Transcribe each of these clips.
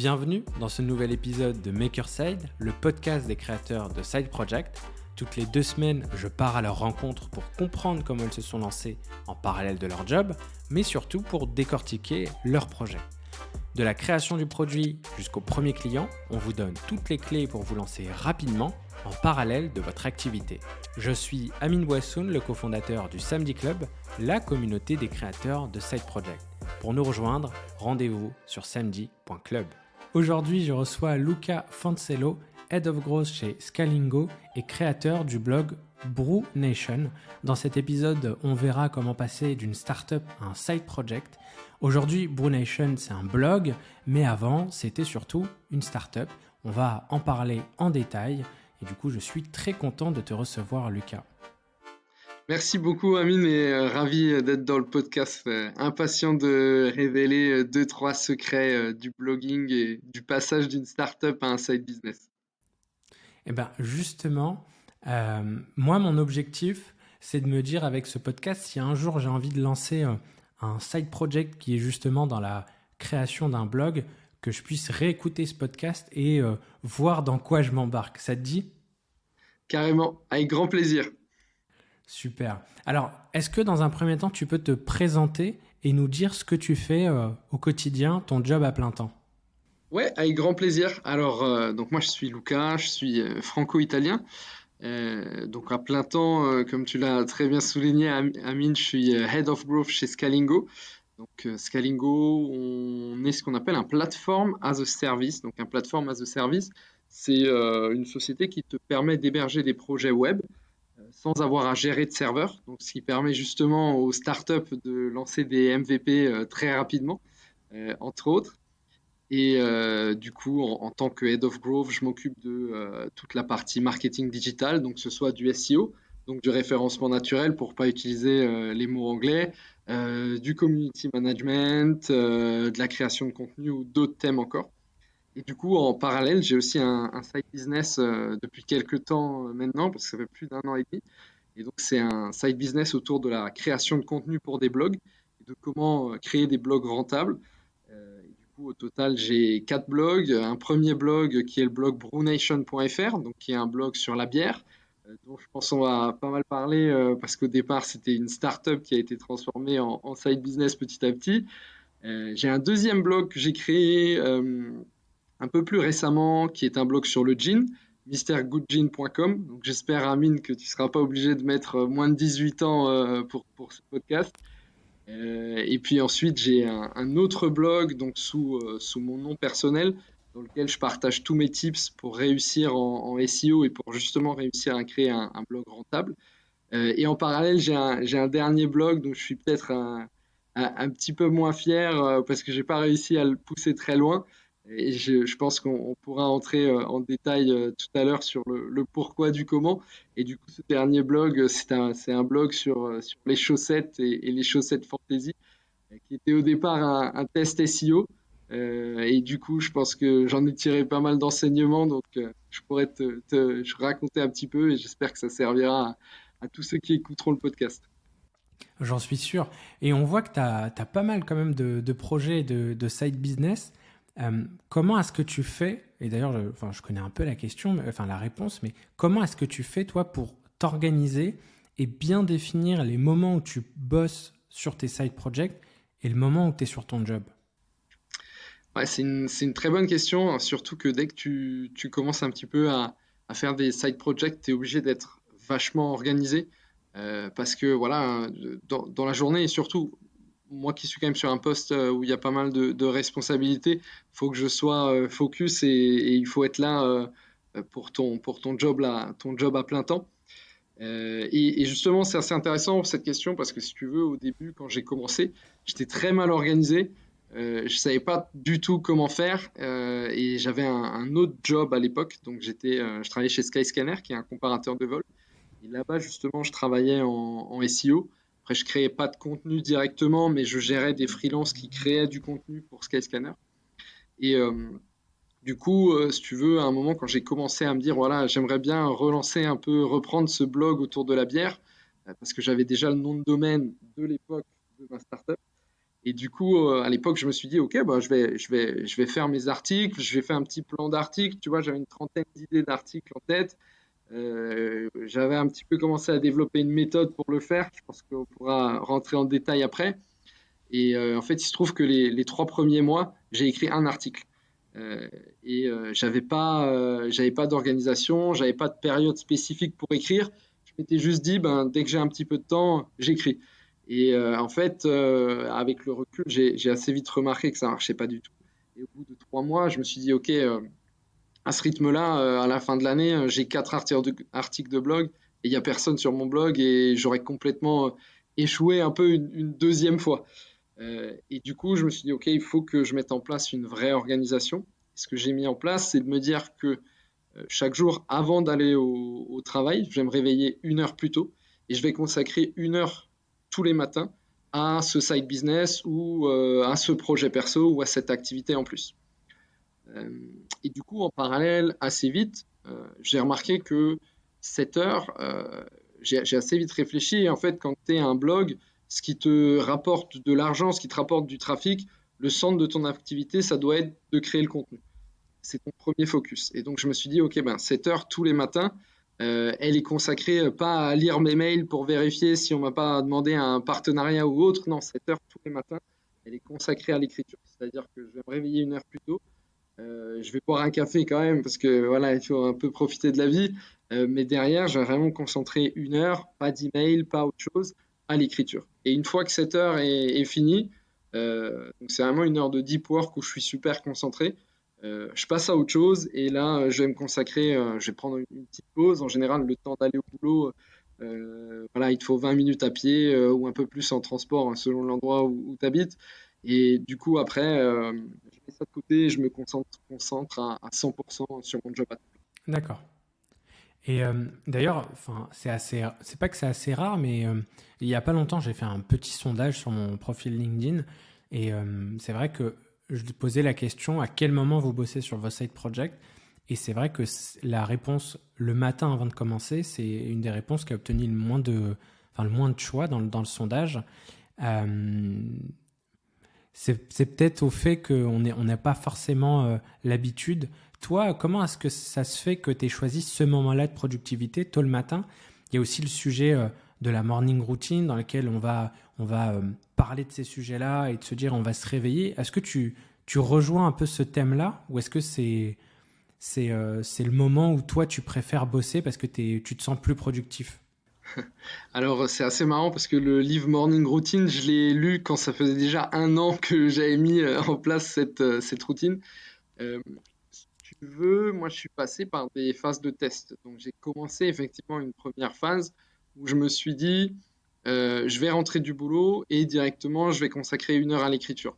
Bienvenue dans ce nouvel épisode de Makerside, le podcast des créateurs de Side Project. Toutes les deux semaines, je pars à leur rencontre pour comprendre comment ils se sont lancés en parallèle de leur job, mais surtout pour décortiquer leur projet. De la création du produit jusqu'au premier client, on vous donne toutes les clés pour vous lancer rapidement en parallèle de votre activité. Je suis Amine Boissoun, le cofondateur du Samedi Club, la communauté des créateurs de Side Project. Pour nous rejoindre, rendez-vous sur samedi.club. Aujourd'hui, je reçois Luca Fancello, Head of Growth chez Scalingo et créateur du blog Brew Nation. Dans cet épisode, on verra comment passer d'une startup à un side project. Aujourd'hui, Brew Nation, c'est un blog, mais avant, c'était surtout une startup. On va en parler en détail et du coup, je suis très content de te recevoir, Lucas. Merci beaucoup, Amine, et euh, ravi d'être dans le podcast. Euh, impatient de révéler euh, deux, trois secrets du blogging et du passage d'une startup à un side business. Eh bien, justement, moi, mon objectif, c'est de me dire avec ce podcast, si un jour j'ai envie de lancer un side project qui est justement dans la création d'un blog, que je puisse réécouter ce podcast et euh, voir dans quoi je m'embarque. Ça te dit? Carrément, avec grand plaisir. Super. Alors, est-ce que dans un premier temps, tu peux te présenter et nous dire ce que tu fais euh, au quotidien, ton job à plein temps? Ouais, avec grand plaisir. Alors, euh, donc moi, je suis Luca, je suis franco-italien. donc à plein temps, comme tu l'as très bien souligné, Amine, je suis Head of Growth chez Scalingo. Donc euh, Scalingo, on est ce qu'on appelle un platform as a service. Donc un platform as a service, c'est euh, une société qui te permet d'héberger des projets web euh, sans avoir à gérer de serveurs. Donc ce qui permet justement aux startups de lancer des MVP très rapidement, entre autres. Et du coup, en, tant que Head of Growth, je m'occupe de toute la partie marketing digital, donc que ce soit du SEO, donc du référencement naturel pour pas utiliser les mots anglais, euh, du community management, euh, de la création de contenu ou d'autres thèmes encore. Et du coup, en parallèle, j'ai aussi un, side business euh, depuis quelques temps maintenant, parce que ça fait plus d'un an et demi. Et donc, c'est un side business autour de la création de contenu pour des blogs et de comment créer des blogs rentables. et du coup, au total, j'ai quatre blogs. Un premier blog qui est le blog brewnation.fr, donc qui est un blog sur la bière. Euh, dont je pense qu'on va pas mal parler euh, parce qu'au départ c'était une start-up qui a été transformée en, side business petit à petit. Euh, j'ai un deuxième blog que j'ai créé un peu plus récemment qui est un blog sur le jean, mrgoodjean.com. Donc j'espère Amine que tu ne seras pas obligé de mettre moins de 18 ans pour, pour ce podcast. et puis ensuite j'ai un, un, autre blog donc sous, sous mon nom personnel dans lequel je partage tous mes tips pour réussir en, SEO et pour justement réussir à créer un, blog rentable. Euh, et en parallèle, j'ai un, dernier blog dont je suis peut-être un, petit peu moins fier euh, parce que j'ai pas réussi à le pousser très loin. Et je, pense qu'on pourra entrer euh, en détail tout à l'heure sur le, pourquoi du comment. Et du coup, ce dernier blog, c'est un, blog sur, les chaussettes et, les chaussettes fantasy, qui était au départ un test SEO. Euh, et du coup, je pense que j'en ai tiré pas mal d'enseignements, donc euh, je pourrais te, raconter un petit peu et j'espère que ça servira à, tous ceux qui écouteront le podcast. J'en suis sûr. Et on voit que tu as, pas mal quand même de, projets de, de, side business. Euh, comment est-ce que tu fais, et d'ailleurs, je, connais un peu la question, enfin la réponse, mais comment est-ce que tu fais toi pour t'organiser et bien définir les moments où tu bosses sur tes side projects et le moment où tu es sur ton job? C'est une, très bonne question, hein, surtout que dès que tu, commences un petit peu à, faire des side projects, tu es obligé d'être vachement organisé. Euh, parce que voilà, dans, la journée et surtout, moi qui suis quand même sur un poste euh, où il y a pas mal de, responsabilités, il faut que je sois euh, focus et, il faut être là pour, ton, pour ton, job là, ton job à plein temps. et, justement, c'est assez intéressant cette question parce que si tu veux, au début, quand j'ai commencé, j'étais très mal organisé. Euh, je savais pas du tout comment faire euh, et j'avais un, autre job à l'époque. Donc j'étais, euh, je travaillais chez Skyscanner, qui est un comparateur de vol. Et là-bas justement, je travaillais en, SEO. Après, je créais pas de contenu directement, mais je gérais des freelances qui créaient du contenu pour Skyscanner. Et du coup, si tu veux, à un moment quand j'ai commencé à me dire voilà, j'aimerais bien relancer un peu, reprendre ce blog autour de la bière, parce que j'avais déjà le nom de domaine de l'époque de ma startup. Et du coup, à l'époque, je me suis dit, OK, bah, je, vais, je, vais, je vais faire mes articles, je vais faire un petit plan d'articles. Tu vois, j'avais une trentaine d'idées d'articles en tête. J'avais un petit peu commencé à développer une méthode pour le faire. Je pense qu'on pourra rentrer en détail après. Et en fait, il se trouve que les, trois premiers mois, j'ai écrit un article. Euh, et euh, j'avais pas, euh, j'avais pas d'organisation, j'avais pas de période spécifique pour écrire. Je m'étais juste dit, ben, dès que j'ai un petit peu de temps, j'écris. Et en fait, avec le recul, j'ai assez vite remarqué que ça marchait pas du tout. Et au bout de trois mois, je me suis dit, ok, à ce rythme-là, à la fin de l'année, j'ai quatre articles de blog et il y a personne sur mon blog et j'aurais complètement échoué un peu une deuxième fois. Euh, et du coup, je me suis dit, OK, il faut que je mette en place une vraie organisation. Ce que j'ai mis en place, c'est de me dire que euh, chaque jour, avant d'aller au, travail, je vais me réveiller une heure plus tôt et je vais consacrer une heure tous les matins à ce side business ou euh, à ce projet perso ou à cette activité en plus. Et du coup, en parallèle, assez vite, j'ai remarqué que cette heure, j'ai assez vite réfléchi. En fait, quand tu es un blog, ce qui te rapporte de l'argent, ce qui te rapporte du trafic, le centre de ton activité, ça doit être de créer le contenu. C'est ton premier focus. Et donc, je me suis dit, OK, ben, cette heure tous les matins, euh, elle est consacrée euh, pas à lire mes mails pour vérifier si on m'a pas demandé un partenariat ou autre. Non, cette heure tous les matins, elle est consacrée à l'écriture. C'est-à-dire que je vais me réveiller une heure plus tôt. Euh, je vais boire un café quand même parce que voilà, il faut un peu profiter de la vie. mais derrière, je vais vraiment concentrer une heure, pas d'email, pas autre chose à l'écriture. Et une fois que cette heure est, finie, euh, c'est vraiment une heure de deep work où je suis super concentré. Euh, je passe à autre chose et là, je vais me consacrer, euh, je vais prendre une, petite pause. En général, le temps d'aller au boulot, voilà, il te faut 20 minutes à pied ou un peu plus en transport hein, selon l'endroit où, tu habites. Et du coup, après, de côté et je me concentre, à, à 100% sur mon job. D'accord. Et euh, d'ailleurs, c'est assez, c'est pas que c'est assez rare, mais euh, il y a pas longtemps, j'ai fait un petit sondage sur mon profil LinkedIn, et euh, c'est vrai que je posais la question à quel moment vous bossez sur vos side project, et c'est vrai que la réponse le matin avant de commencer, c'est une des réponses qui a obtenu le moins de, enfin, le moins de choix dans, dans le sondage. C'est peut-être au fait qu'on n'a pas forcément l'habitude. Toi, comment est-ce que ça se fait que tu aies choisi ce moment-là de productivité tôt le matin? Il y a aussi le sujet euh, de la morning routine dans lequel on va, on va euh, parler de ces sujets-là et de se dire on va se réveiller. Est-ce que tu, rejoins un peu ce thème-là? Ou est-ce que c'est c'est euh, le moment où toi tu préfères bosser parce que tu te sens plus productif? alors c'est assez marrant parce que le livre Morning Routine, je l'ai lu quand ça faisait déjà un an que j'avais mis en place cette, cette routine veux, moi je suis passé par des phases de test. Donc j'ai commencé effectivement une première phase où je me suis dit, euh, je vais rentrer du boulot et directement je vais consacrer une heure à l'écriture.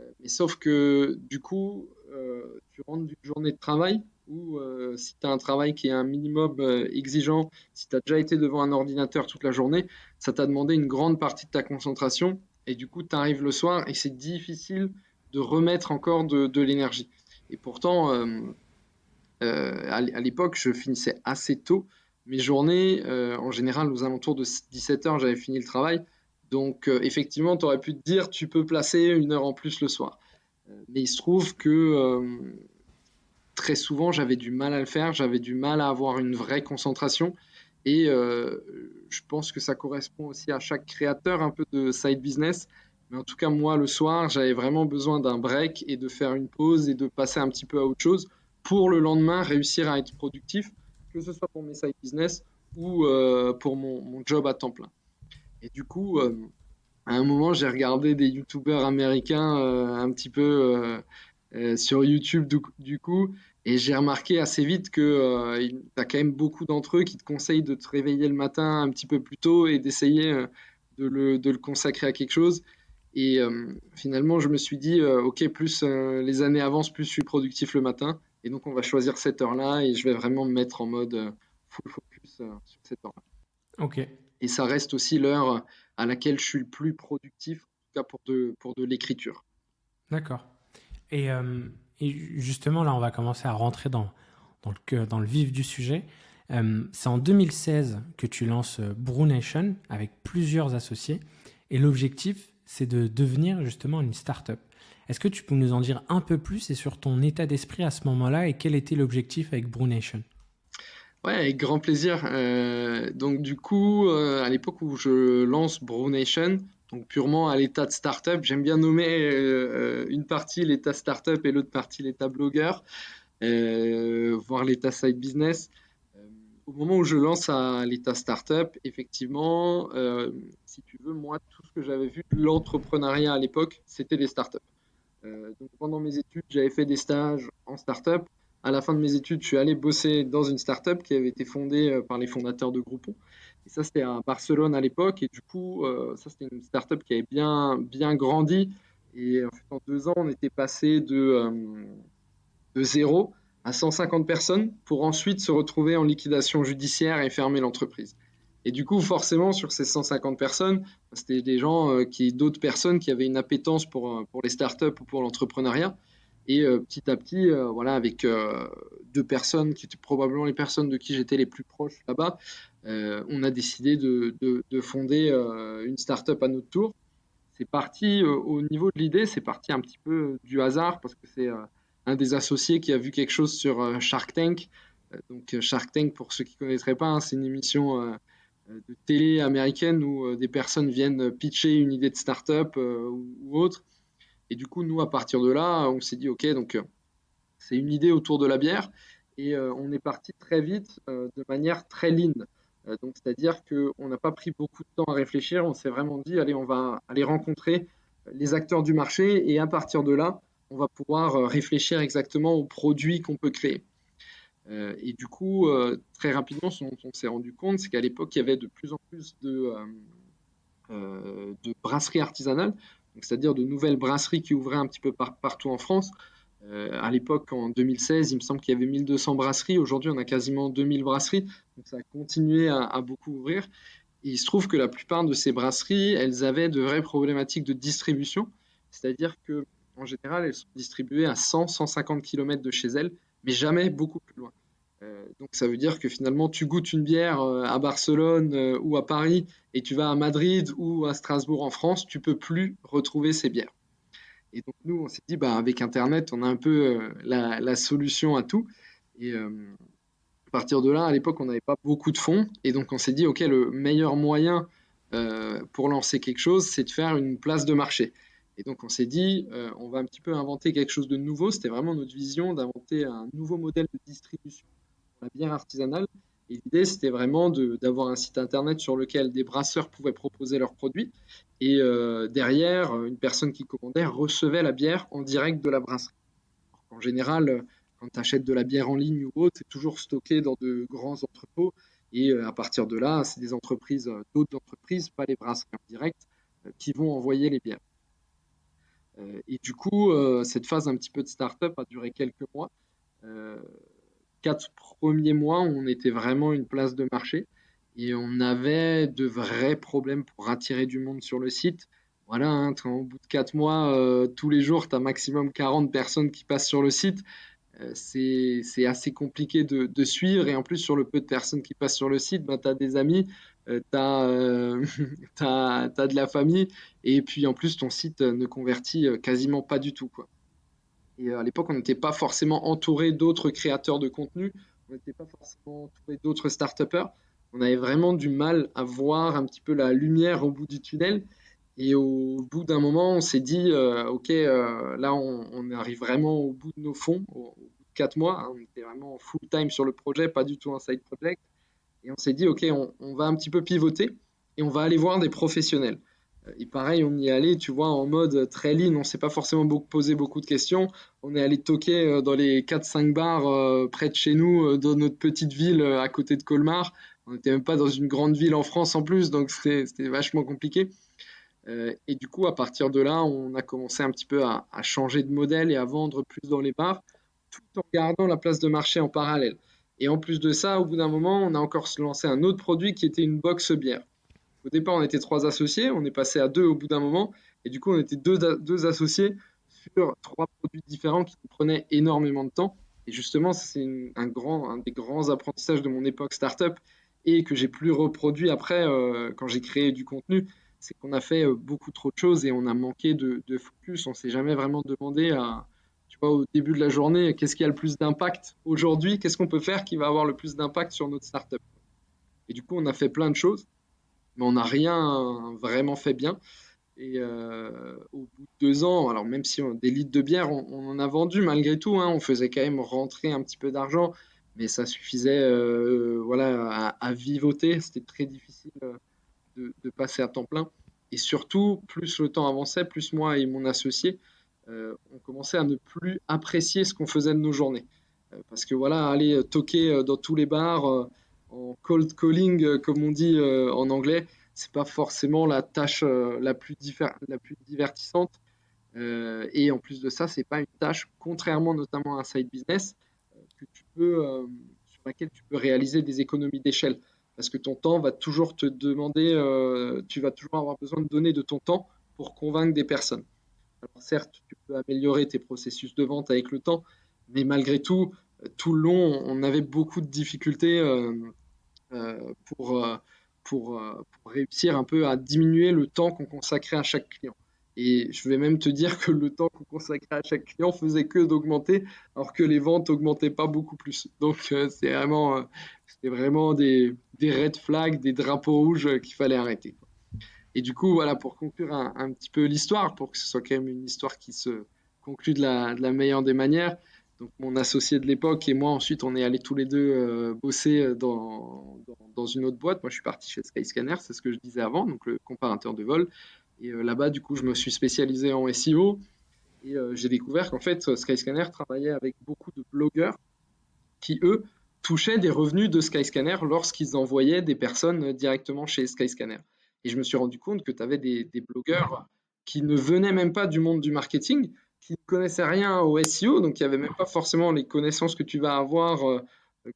Euh, mais sauf que du coup, euh, tu rentres d'une journée de travail où si tu as un travail qui est un minimum exigeant, si tu as déjà été devant un ordinateur toute la journée, ça t'a demandé une grande partie de ta concentration et du coup tu arrives le soir et c'est difficile de remettre encore de l'énergie. Et pourtant, euh, euh, à l'époque, je finissais assez tôt. Mes journées, euh, en général, aux alentours de 17 heures, j'avais fini le travail. Donc, effectivement, tu aurais pu te dire, tu peux placer une heure en plus le soir. mais il se trouve que très souvent, j'avais du mal à le faire, j'avais du mal à avoir une vraie concentration. Et je pense que ça correspond aussi à chaque créateur un peu de side business. Mais en tout cas, moi, le soir, j'avais vraiment besoin d'un break et de faire une pause et de passer un petit peu à autre chose pour le lendemain réussir à être productif, que ce soit pour mes side business ou euh, pour mon, job à temps plein. Et du coup, euh, à un moment, j'ai regardé des youtubeurs américains euh, un petit peu sur YouTube du, coup, et j'ai remarqué assez vite que tu as quand même beaucoup d'entre eux qui te conseillent de te réveiller le matin un petit peu plus tôt et d'essayer de le, de, le, consacrer à quelque chose. Et euh, finalement, je me suis dit, euh, OK, plus euh, les années avancent, plus je suis productif le matin. Et donc, on va choisir cette heure-là et je vais vraiment me mettre en mode full focus sur cette heure-là. OK. Et ça reste aussi l'heure à laquelle je suis le plus productif, en tout cas pour de, pour de l'écriture. D'accord. Et, et, justement, là, on va commencer à rentrer dans, le, vif du sujet. c'est en 2016 que tu lances Brew Nation avec plusieurs associés. Et l'objectif, c'est de devenir justement une start-up. Est-ce que tu peux nous en dire un peu plus et sur ton état d'esprit à ce moment-là et quel était l'objectif avec Brunation Ouais, avec grand plaisir. Euh, donc du coup, euh, à l'époque où je lance Brunation, donc purement à l'état de startup, j'aime bien nommer euh, une partie l'état startup et l'autre partie l'état blogueur, voire l'état side business. au moment où je lance à l'état startup, effectivement, si tu veux, moi, tout ce que j'avais vu de l'entrepreneuriat à l'époque, c'était des startups. donc pendant mes études, j'avais fait des stages en startup à la fin de mes études, je suis allé bosser dans une startup qui avait été fondée euh, par les fondateurs de Groupon. Et ça, c'était à Barcelone à l'époque. Et du coup, euh, ça, c'était une startup qui avait bien, bien grandi. Et en, fait, en deux ans, on était passé de, euh, de zéro à 150 personnes pour ensuite se retrouver en liquidation judiciaire et fermer l'entreprise. Et du coup, forcément, sur ces 150 personnes, c'était des gens qui, d'autres personnes qui avaient une appétence pour, pour les startups ou pour l'entrepreneuriat. Et euh, petit à petit, euh, voilà, avec euh, deux personnes qui étaient probablement les personnes de qui j'étais les plus proches là-bas, on a décidé de, de, fonder une start-up à notre tour. C'est parti au niveau de l'idée, c'est parti un petit peu du hasard parce que c'est un des associés qui a vu quelque chose sur Shark Tank. donc Shark Tank, pour ceux qui ne connaîtraient pas, hein, c'est une émission de télé américaine où des personnes viennent pitcher une idée de start-up ou, autre. Et du coup, nous, à partir de là, on s'est dit, OK, donc euh, c'est une idée autour de la bière. Et euh, on est parti très vite euh, de manière très lean. Donc, c'est-à-dire qu'on n'a pas pris beaucoup de temps à réfléchir. On s'est vraiment dit, allez, on va aller rencontrer les acteurs du marché. Et à partir de là, on va pouvoir réfléchir exactement aux produits qu'on peut créer. et du coup, très rapidement, ce dont on s'est rendu compte, c'est qu'à l'époque, il y avait de plus en plus de brasseries artisanales c'est-à-dire de nouvelles brasseries qui ouvraient un petit peu partout en France. Euh, à l'époque, en 2016, il me semble qu'il y avait 1200 brasseries. Aujourd'hui, on a quasiment 2000 brasseries. Donc, ça a continué à, beaucoup ouvrir. Il se trouve que la plupart de ces brasseries, elles avaient de vraies problématiques de distribution. C'est-à-dire que, en général, elles sont distribuées à 100, 150 km de chez elles, mais jamais beaucoup plus loin. Euh, donc ça veut dire que finalement tu goûtes une bière euh, à Barcelone ou à Paris et tu vas à Madrid ou à Strasbourg en France, tu peux plus retrouver ces bières. Et donc nous on s'est dit bah avec Internet on a un peu la, solution à tout. Et à partir de là à l'époque on n'avait pas beaucoup de fonds et donc on s'est dit ok le meilleur moyen pour lancer quelque chose c'est de faire une place de marché. Et donc on s'est dit, on va un petit peu inventer quelque chose de nouveau. C'était vraiment notre vision d'inventer un nouveau modèle de distribution la bière artisanale. Et l'idée, c'était vraiment d'avoir un site internet sur lequel des brasseurs pouvaient proposer leurs produits. Et euh, derrière, une personne qui commandait recevait la bière en direct de la brasserie. En général, quand tu achètes de la bière en ligne ou autre, c'est toujours stocké dans de grands entrepôts. Et euh, à partir de là, c'est des entreprises, euh, d'autres entreprises, pas les brasseries en direct, qui vont envoyer les bières. et du coup, cette phase un petit peu de start-up a duré quelques mois quatre premiers mois, on était vraiment une place de marché et on avait de vrais problèmes pour attirer du monde sur le site. Voilà, hein, au bout de quatre mois, euh, tous les jours, tu as maximum 40 personnes qui passent sur le site. Euh, c'est assez compliqué de, suivre. Et en plus, sur le peu de personnes qui passent sur le site, bah, tu as des amis, euh, tu as, de la famille. Et puis, en plus, ton site ne convertit quasiment pas du tout. Quoi. Et euh, à l'époque, on n'était pas forcément entouré d'autres créateurs de contenu, on n'était pas forcément entouré d'autres start On avait vraiment du mal à voir un petit peu la lumière au bout du tunnel. Et au bout d'un moment, on s'est dit, euh, OK, euh, là, on, arrive vraiment au bout de nos fonds, au, bout de quatre mois. Hein. on était vraiment full time sur le projet, pas du tout un side project. Et on s'est dit, OK, on, va un petit peu pivoter et on va aller voir des professionnels. Et pareil, on y est allé, tu vois, en mode très lean, on ne s'est pas forcément posé beaucoup de questions. On est allé toquer euh, dans les 4-5 bars euh, près de chez nous, euh, dans notre petite ville à côté de Colmar. On n'était même pas dans une grande ville en France en plus, donc c'était vachement compliqué. et du coup, à partir de là, on a commencé un petit peu à, à, changer de modèle et à vendre plus dans les bars, tout en gardant la place de marché en parallèle. Et en plus de ça, au bout d'un moment, on a encore lancé un autre produit qui était une box bière. Au départ, on était trois associés, on est passé à deux au bout d'un moment, et du coup, on était deux, associés sur trois produits différents qui prenaient énormément de temps. Et justement, c'est un, des grands apprentissages de mon époque startup et que j'ai plus reproduit après euh, quand j'ai créé du contenu. c'est qu'on a fait beaucoup trop de choses et on a manqué de, de focus. On s'est jamais vraiment demandé à, tu vois, au début de la journée, qu'est-ce qui a le plus d'impact aujourd'hui? Qu'est-ce qu'on peut faire qui va avoir le plus d'impact sur notre startup? Et du coup, on a fait plein de choses, mais on n'a rien vraiment fait bien. Et euh, au bout de deux ans, alors même si on, des litres de bière, on, en a vendu malgré tout, hein, on faisait quand même rentrer un petit peu d'argent, mais ça suffisait euh, voilà, à, vivoter. C'était très difficile euh, de, passer à temps plein. Et surtout, plus le temps avançait, plus moi et mon associé, on commençait à ne plus apprécier ce qu'on faisait de nos journées. parce que voilà, aller toquer dans tous les bars en cold calling, comme on dit en anglais, c'est pas forcément la tâche euh, la, plus la plus divertissante. Euh, et en plus de ça, c'est pas une tâche, contrairement notamment à un side business, euh, sur laquelle tu peux réaliser des économies d'échelle. Parce que ton temps va toujours te demander, tu vas toujours avoir besoin de donner de ton temps pour convaincre des personnes. Alors certes, tu peux améliorer tes processus de vente avec le temps, mais malgré tout, tout le long, on avait beaucoup de difficultés pour pour, euh, pour, réussir un peu à diminuer le temps qu'on consacrait à chaque client. Et je vais même te dire que le temps qu'on consacrait à chaque client faisait que d'augmenter, alors que les ventes augmentaient pas beaucoup plus. Donc euh, c'est vraiment, euh, vraiment des, des, red flags, des drapeaux rouges qu'il fallait arrêter. Et du coup, voilà, pour conclure un, un petit peu l'histoire, pour que ce soit quand même une histoire qui se conclut de la, de la meilleure des manières, mon associé de l'époque et moi, ensuite, on est allés tous les deux euh, bosser euh, dans, dans, une autre boîte. Moi, je suis parti chez Skyscanner, c'est ce que je disais avant, donc le comparateur de vol. Et euh, là-bas, du coup, je me suis spécialisé en SEO. Et j'ai découvert qu'en fait, Skyscanner travaillait avec beaucoup de blogueurs qui, eux, touchaient des revenus de Skyscanner lorsqu'ils envoyaient des personnes directement chez Skyscanner. Et je me suis rendu compte que tu avais des blogueurs qui ne venaient même pas du monde du marketing, qui ne connaissaient rien au SEO, donc il n'y avait même pas forcément les connaissances que tu vas avoir euh,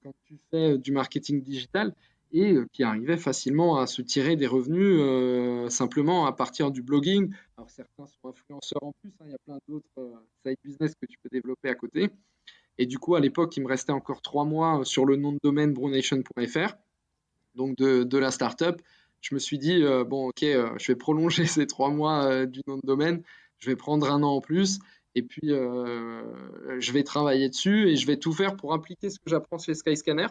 quand tu fais euh, du marketing digital, et euh, qui arrivaient facilement à se tirer des revenus simplement à partir du blogging. Alors certains sont influenceurs en plus, hein, il y a plein d'autres side business que tu peux développer à côté. Et du coup, à l'époque, il me restait encore trois mois sur le nom de domaine brunation.fr, donc de, de, la startup. Je me suis dit, bon, ok, je vais prolonger ces trois mois du nom de domaine, je vais prendre un an en plus et puis, euh, je vais travailler dessus et je vais tout faire pour appliquer ce que j'apprends chez Skyscanner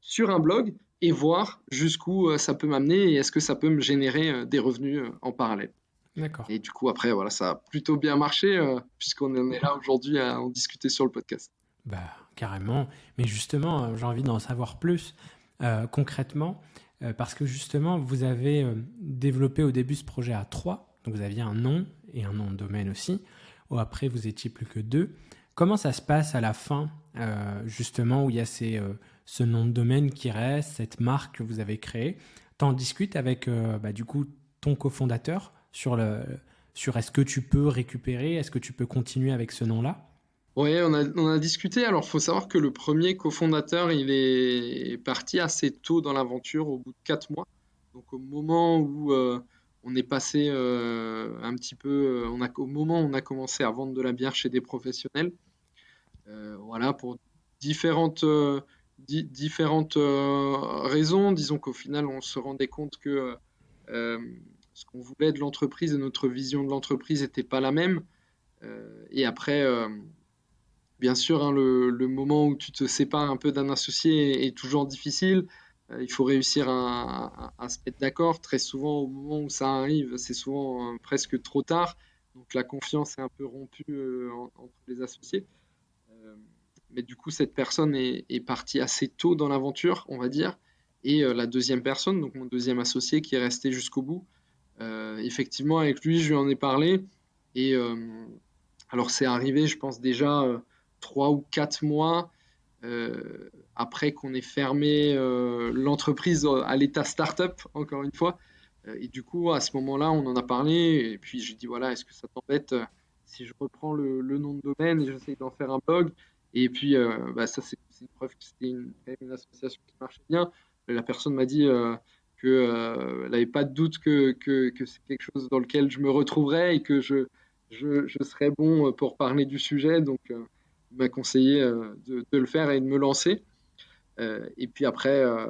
sur un blog et voir jusqu'où euh, ça peut m'amener et est-ce que ça peut me générer euh, des revenus en parallèle. D'accord. Et du coup, après, voilà, ça a plutôt bien marché puisqu'on en est là aujourd'hui à en discuter sur le podcast. Bah, carrément. Mais justement, j'ai envie d'en savoir plus concrètement parce que justement, vous avez développé au début ce projet à trois. Donc, vous aviez un nom et un nom de domaine aussi après vous étiez plus que deux. Comment ça se passe à la fin, euh, justement, où il y a ces, euh, ce nom de domaine qui reste, cette marque que vous avez créée? T'en discutes avec, euh, bah, du coup, ton cofondateur sur, sur est-ce que tu peux récupérer, est-ce que tu peux continuer avec ce nom-là? Oui, on a, discuté. Alors, il faut savoir que le premier cofondateur, il est parti assez tôt dans l'aventure, au bout de quatre mois. Donc, au moment où on est passé euh, un petit peu, euh, on a, au moment où on a commencé à vendre de la bière chez des professionnels, euh, voilà, pour différentes, différentes raisons. Disons qu'au final, on se rendait compte que ce qu'on voulait de l'entreprise et notre vision de l'entreprise n'était pas la même. et après, bien sûr, hein, le, moment où tu te sépares un peu d'un associé est toujours difficile. Euh, il faut réussir à, se mettre d'accord. Très souvent, au moment où ça arrive, c'est souvent euh, presque trop tard. Donc la confiance est un peu rompue euh, entre les associés. mais du coup, cette personne est, partie assez tôt dans l'aventure, on va dire. Et la deuxième personne, donc mon deuxième associé, qui est resté jusqu'au bout. effectivement, avec lui, je lui en ai parlé. Et alors, c'est arrivé, je pense, déjà trois ou quatre mois euh, après qu'on ait fermé euh, l'entreprise à l'état startup, encore une fois. Euh, et du coup, à ce moment-là, on en a parlé. Et puis, j'ai dit voilà, est-ce que ça t'embête si je reprends le, nom de domaine et j'essaye d'en faire un blog Et puis, bah, ça, c'est une preuve que c'était une, association qui marchait bien. La personne m'a dit qu'elle n'avait pas de doute que, c'est quelque chose dans lequel je me retrouverais et que je, je serais bon pour parler du sujet. Donc, m'a conseillé euh, de, le faire et de me lancer. Euh, et puis après, euh,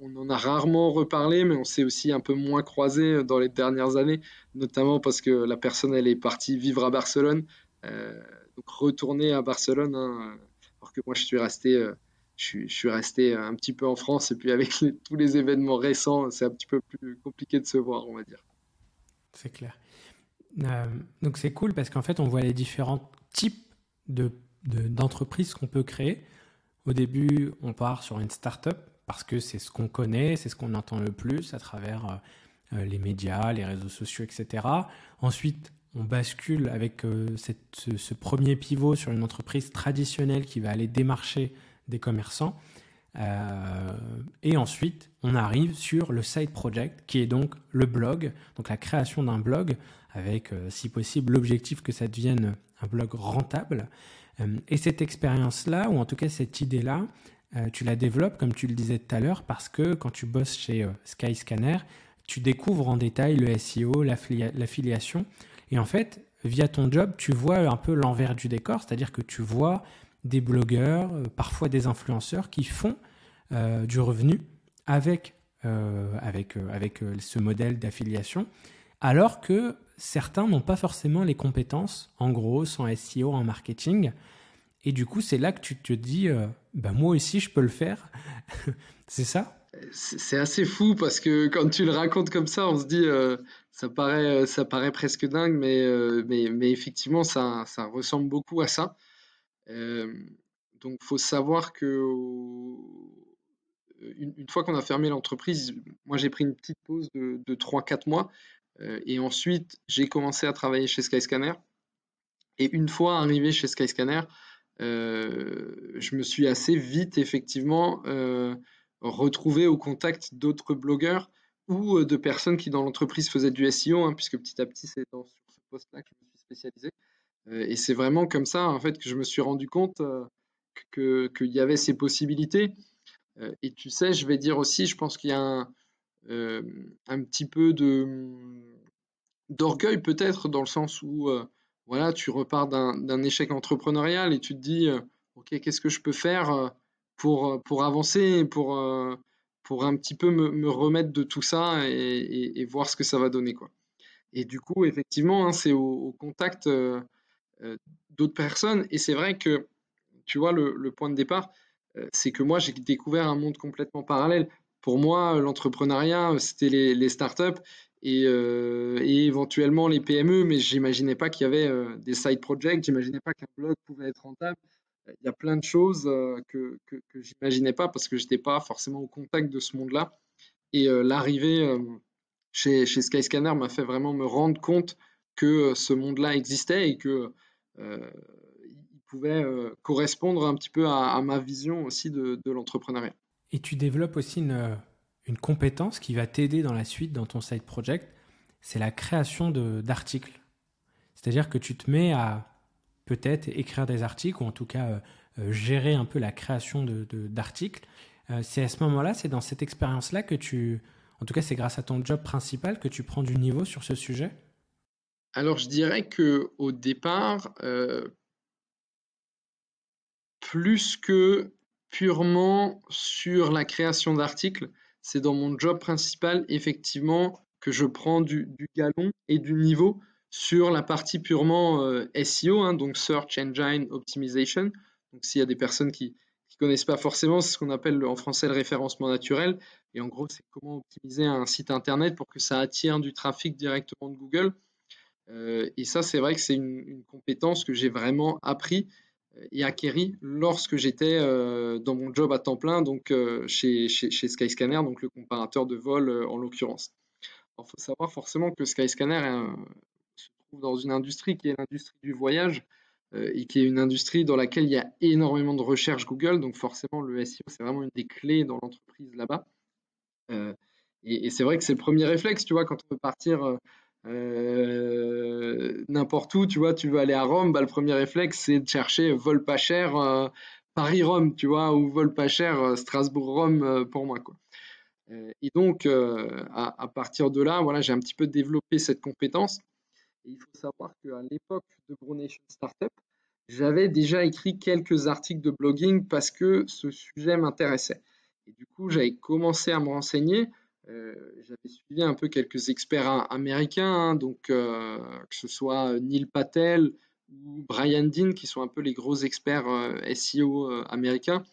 on en a rarement reparlé, mais on s'est aussi un peu moins croisé dans les dernières années, notamment parce que la personne, elle est partie vivre à Barcelone, donc retourner à Barcelone, hein, alors que moi, je suis resté je suis, resté un petit peu en France et puis avec tous les événements récents, c'est un petit peu plus compliqué de se voir, on va dire. C'est clair. Donc c'est cool parce qu'en fait, on voit les différents types de, d'entreprises qu'on peut créer. Au début, on part sur une start-up parce que c'est ce qu'on connaît, c'est ce qu'on entend le plus à travers euh, euh, les médias, les réseaux sociaux, etc. Ensuite, on bascule avec cette, ce, premier pivot sur une entreprise traditionnelle qui va aller démarcher des commerçants. Euh, et ensuite, on arrive sur le side project, qui est donc le blog, donc la création d'un blog, avec, euh, si possible, l'objectif que ça devienne un blog rentable. Euh, et cette expérience-là, ou en tout cas cette idée-là, tu la développes, comme tu le disais tout à l'heure, parce que quand tu bosses chez Skyscanner, tu découvres en détail le SEO, l'affiliation. Et en fait, via ton job, tu vois un peu l'envers du décor, c'est-à-dire que tu vois des blogueurs, euh, parfois des influenceurs qui font euh, du revenu euh, avec ce modèle d'affiliation, alors que certains n'ont pas forcément les compétences, en gros, sans SEO, en marketing. Et du coup, c'est là que tu te dis, bah, moi aussi, je peux le faire. c'est ça? C'est assez fou parce que quand tu le racontes comme ça, on se dit, ça, paraît, ça paraît presque dingue, mais, mais, mais effectivement, ça, ça ressemble beaucoup à ça. Euh, donc, il faut savoir que une, fois qu'on a fermé l'entreprise, moi j'ai pris une petite pause de, de 3-4 mois euh, et ensuite j'ai commencé à travailler chez Skyscanner. Et une fois arrivé chez Skyscanner, euh, je me suis assez vite effectivement retrouvé au contact d'autres blogueurs ou de personnes qui dans l'entreprise faisaient du SEO, hein, puisque petit à petit c'est sur ce poste-là que je me suis spécialisé. Euh, et c'est vraiment comme ça, en fait, que je me suis rendu compte euh, qu'il y avait ces possibilités. Euh, et tu sais, je vais dire aussi, je pense qu'il y a un, un petit peu de d'orgueil peut-être dans le sens où voilà, tu repars d'un échec entrepreneurial et tu te dis ok, qu'est-ce que je peux faire pour, pour avancer, pour, pour un petit peu me, me remettre de tout ça et, voir ce que ça va donner quoi. Et du coup, effectivement, hein, c'est au, contact d'autres personnes. Et c'est vrai que, tu vois, le, point de départ, c'est que moi, j'ai découvert un monde complètement parallèle. Pour moi, l'entrepreneuriat, c'était les, startups et, euh, et, éventuellement les PME, mais j'imaginais pas qu'il y avait des side projects, j'imaginais pas qu'un blog pouvait être rentable. Il y a plein de choses que, que, que j'imaginais pas parce que je n'étais pas forcément au contact de ce monde-là. Et l'arrivée chez, chez Skyscanner m'a fait vraiment me rendre compte que ce monde-là existait et que euh, il pouvait euh, correspondre un petit peu à, ma vision aussi de, l'entrepreneuriat. Et tu développes aussi une, une compétence qui va t'aider dans la suite, dans ton side project, c'est la création d'articles. C'est-à-dire que tu te mets à peut-être écrire des articles, ou en tout cas euh, gérer un peu la création d'articles. De, c'est à ce moment-là, c'est dans cette expérience-là que tu, en tout cas c'est grâce à ton job principal que tu prends du niveau sur ce sujet? Alors, je dirais que au départ, euh, plus que purement sur la création d'articles, c'est dans mon job principal, effectivement, que je prends du, galon et du niveau sur la partie purement euh, SEO, hein, donc Search Engine Optimization. Donc, s'il y a des personnes qui ne connaissent pas forcément, c'est ce qu'on appelle en français le référencement naturel. Et en gros, c'est comment optimiser un site internet pour que ça attire du trafic directement de Google. Euh, et ça, c'est vrai que c'est une, compétence que j'ai vraiment appris et acquéri lorsque j'étais euh, dans mon job à temps plein, donc chez, chez, Skyscanner, donc le comparateur de vol en l'occurrence. Il faut savoir forcément que Skyscanner se trouve dans une industrie qui est l'industrie du voyage et qui est une industrie dans laquelle il y a énormément de recherche Google, donc forcément le SEO c'est vraiment une des clés dans l'entreprise là-bas. et, et c'est vrai que c'est le premier réflexe, tu vois, quand on veut partir euh, n'importe où, tu vois, tu veux aller à Rome, bah, le premier réflexe, c'est de chercher vol pas cher euh, Paris-Rome, tu vois, ou vol pas cher euh, Strasbourg-Rome pour moi, quoi. et donc, à, partir de là, voilà, j'ai un petit peu développé cette compétence. Et il faut savoir qu'à l'époque de Brunation Startup, j'avais déjà écrit quelques articles de blogging parce que ce sujet m'intéressait. Et du coup, j'avais commencé à me renseigner. J'avais suivi un peu quelques experts américains, hein, donc que ce soit Neil Patel ou Brian Dean, qui sont un peu les gros experts SEO américains.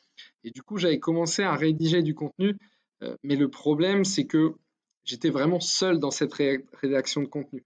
Et du coup, j'avais commencé à rédiger du contenu, mais le problème, c'est que j'étais vraiment seul dans cette rédaction de contenu.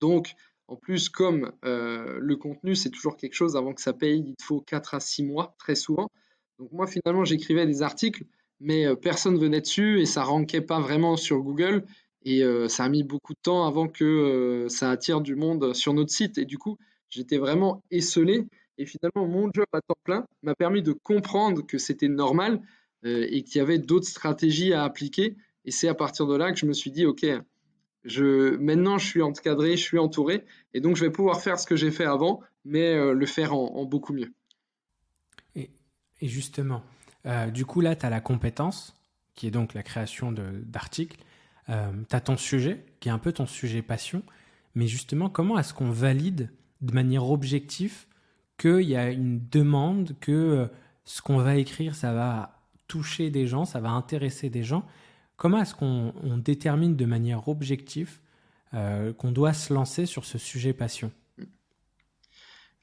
Donc, en plus, comme euh, le contenu, c'est toujours quelque chose avant que ça paye, il te faut 4 à 6 mois, très souvent. Donc moi, finalement, j'écrivais des articles, mais euh, personne venait dessus et ça rankait pas vraiment sur Google. Et euh, ça a mis beaucoup de temps avant que ça attire du monde sur notre site. Et du coup, j'étais vraiment esselé. Et finalement, mon job à temps plein m'a permis de comprendre que c'était normal et qu'il y avait d'autres stratégies à appliquer. Et c'est à partir de là que je me suis dit, OK, je, maintenant, je suis encadré, je suis entouré, et donc je vais pouvoir faire ce que j'ai fait avant, mais euh, le faire en, beaucoup mieux. Et, justement, euh, du coup, là, tu as la compétence, qui est donc la création d'articles. Euh, tu as ton sujet, qui est un peu ton sujet passion. Mais justement, comment est-ce qu'on valide de manière objective qu'il y a une demande, que ce qu'on va écrire, ça va toucher des gens, ça va intéresser des gens? Comment est-ce qu'on détermine de manière objective euh, qu'on doit se lancer sur ce sujet passion?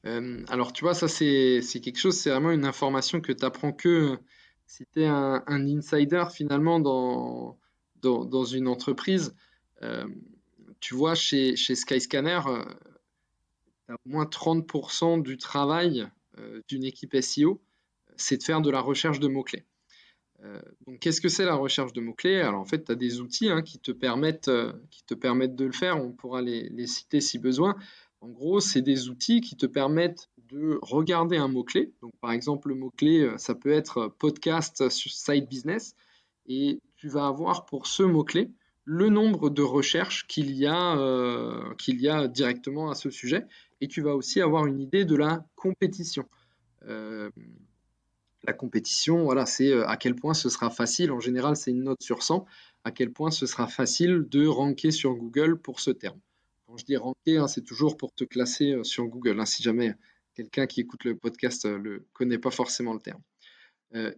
Euh, Alors, tu vois, ça, c'est quelque chose, c'est vraiment une information que tu apprends que si tu es un, insider finalement dans, dans, une entreprise. Euh, tu vois, chez, chez Skyscanner, au moins 30% du travail d'une équipe SEO, c'est de faire de la recherche de mots-clés. Euh, donc, qu'est-ce que c'est la recherche de mots-clés? Alors, en fait, tu as des outils hein, qui, te permettent, euh, qui te permettent de le faire. On pourra les, citer si besoin. En gros, c'est des outils qui te permettent de regarder un mot-clé. Par exemple, le mot-clé, euh, ça peut être podcast sur site business. Et tu vas avoir pour ce mot-clé le nombre de recherches qu'il y, a, qu'il y a directement à ce sujet. Et tu vas aussi avoir une idée de la compétition la compétition, voilà, c'est euh, à quel point ce sera facile. En général, c'est une note sur 100. À quel point ce sera facile de ranker sur Google pour ce terme. Quand je dis ranker, hein, c'est toujours pour te classer euh, sur Google. Hein, si jamais quelqu'un qui écoute le podcast ne euh, connaît pas forcément le terme.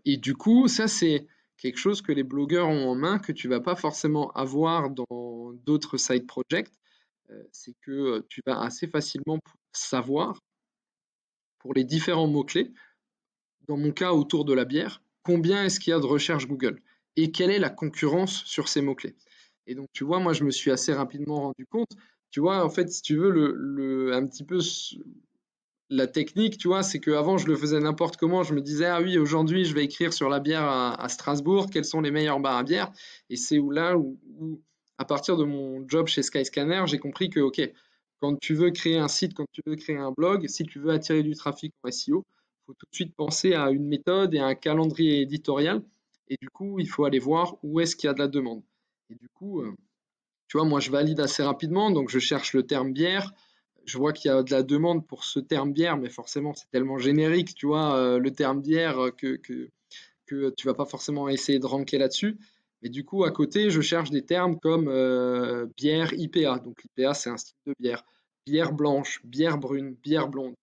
et du coup, ça, c'est quelque chose que les blogueurs ont en main que tu vas pas forcément avoir dans d'autres side projects. c'est que tu vas assez facilement savoir pour les différents mots-clés dans mon cas autour de la bière, combien est-ce qu'il y a de recherche Google et quelle est la concurrence sur ces mots-clés. Et donc, tu vois, moi, je me suis assez rapidement rendu compte. Tu vois, en fait, si tu veux, le, un petit peu la technique, tu vois, c'est qu'avant, je le faisais n'importe comment. Je me disais, ah oui, aujourd'hui, je vais écrire sur la bière à, Strasbourg, quels sont les meilleurs bars à bière? Et c'est où là où, à partir de mon job chez Skyscanner, j'ai compris que, OK, quand tu veux créer un site, quand tu veux créer un blog, si tu veux attirer du trafic en SEO, faut tout de suite penser à une méthode et à un calendrier éditorial. Et du coup, il faut aller voir où est-ce qu'il y a de la demande. Et du coup, euh, tu vois, moi, je valide assez rapidement. Donc, je cherche le terme bière. Je vois qu'il y a de la demande pour ce terme bière, mais forcément, c'est tellement générique, tu vois, euh, le terme bière euh, que, que, que tu vas pas forcément essayer de ranker là-dessus. Mais du coup, à côté, je cherche des termes comme bière IPA. Donc, l'IPA, c'est un style de bière. Bière blanche, bière brune, bière blonde.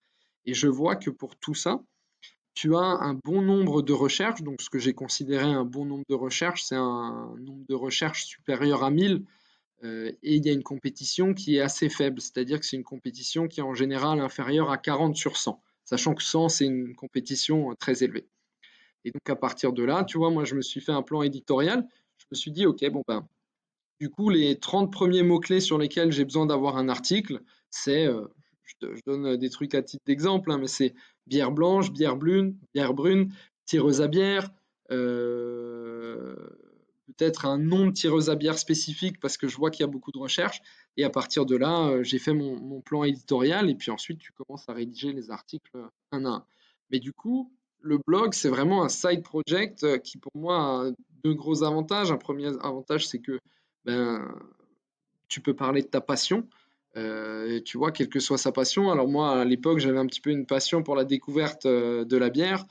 Et je vois que pour tout ça, tu as un bon nombre de recherches. Donc, ce que j'ai considéré un bon nombre de recherches, c'est un nombre de recherches supérieur à 1000. Euh, et il y a une compétition qui est assez faible, c'est-à-dire que c'est une compétition qui est en général inférieure à 40 sur 100, sachant que 100, c'est une compétition euh, très élevée. Et donc, à partir de là, tu vois, moi, je me suis fait un plan éditorial. Je me suis dit, OK, bon, ben, du coup, les 30 premiers mots-clés sur lesquels j'ai besoin d'avoir un article, c'est, euh, je, donne des trucs à titre d'exemple, hein, mais c'est bière blanche, bière brune, bière brune, tireuse à bière, euh, peut-être un nom de tireuse à bière spécifique parce que je vois qu'il y a beaucoup de recherches. Et à partir de là, euh, j'ai fait mon, plan éditorial et puis ensuite tu commences à rédiger les articles un à un. Mais du coup, le blog, c'est vraiment un side project euh, qui pour moi a deux gros avantages. Un premier avantage, c'est que ben, tu peux parler de ta passion. Euh, tu vois, quelle que soit sa passion. Alors moi, à l'époque, j'avais un petit peu une passion pour la découverte de la bière.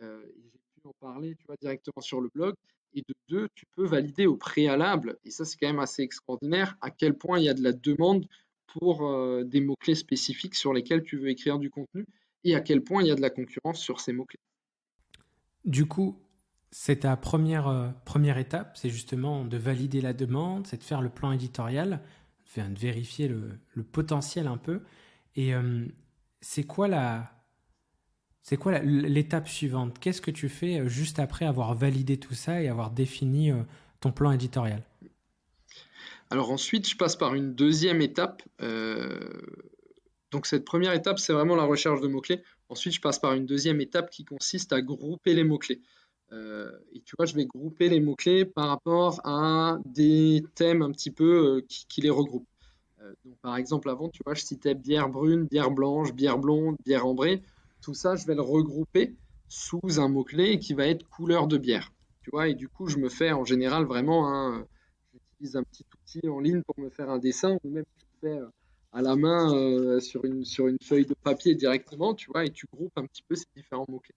J'ai pu en parler, tu vois, directement sur le blog. Et de deux, tu peux valider au préalable, et ça c'est quand même assez extraordinaire, à quel point il y a de la demande pour des mots-clés spécifiques sur lesquels tu veux écrire du contenu, et à quel point il y a de la concurrence sur ces mots-clés. Du coup, c'est ta première, première étape, c'est justement de valider la demande, c'est de faire le plan éditorial, de vérifier le, potentiel un peu. Et c'est quoi la, c'est quoi l'étape suivante? Qu'est-ce que tu fais euh, juste après avoir validé tout ça et avoir défini euh, ton plan éditorial? Alors ensuite, je passe par une deuxième étape. Euh, donc cette première étape, c'est vraiment la recherche de mots-clés. Ensuite, je passe par une deuxième étape qui consiste à grouper les mots-clés. et tu vois, je vais grouper les mots-clés par rapport à des thèmes un petit peu qui, les regroupent. donc, par exemple, avant, tu vois, je citais bière brune, bière blanche, bière blonde, bière ambrée ça, je vais le regrouper sous un mot-clé qui va être couleur de bière. Tu vois, et du coup, je me fais en général vraiment un. J'utilise un petit outil en ligne pour me faire un dessin, ou même je le fais euh, à la main euh, sur, une, feuille de papier directement, tu vois, et tu groupes un petit peu ces différents mots-clés.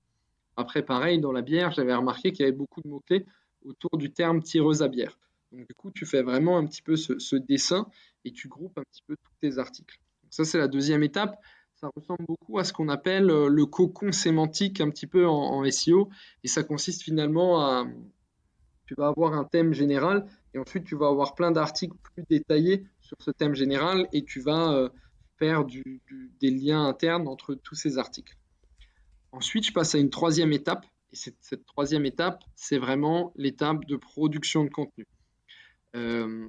Après, pareil, dans la bière, j'avais remarqué qu'il y avait beaucoup de mots-clés autour du terme tireuse à bière. Donc, du coup, tu fais vraiment un petit peu ce, ce dessin et tu groupes un petit peu tous tes articles. ça, c'est la deuxième étape ça ressemble beaucoup à ce qu'on appelle euh, le cocon sémantique un petit peu en, SEO. Et ça consiste finalement à, tu vas avoir un thème général et ensuite tu vas avoir plein d'articles plus détaillés sur ce thème général et tu vas euh, faire des liens internes entre tous ces articles. Ensuite, je passe à une troisième étape. Et cette, troisième étape, c'est vraiment l'étape de production de contenu. Euh,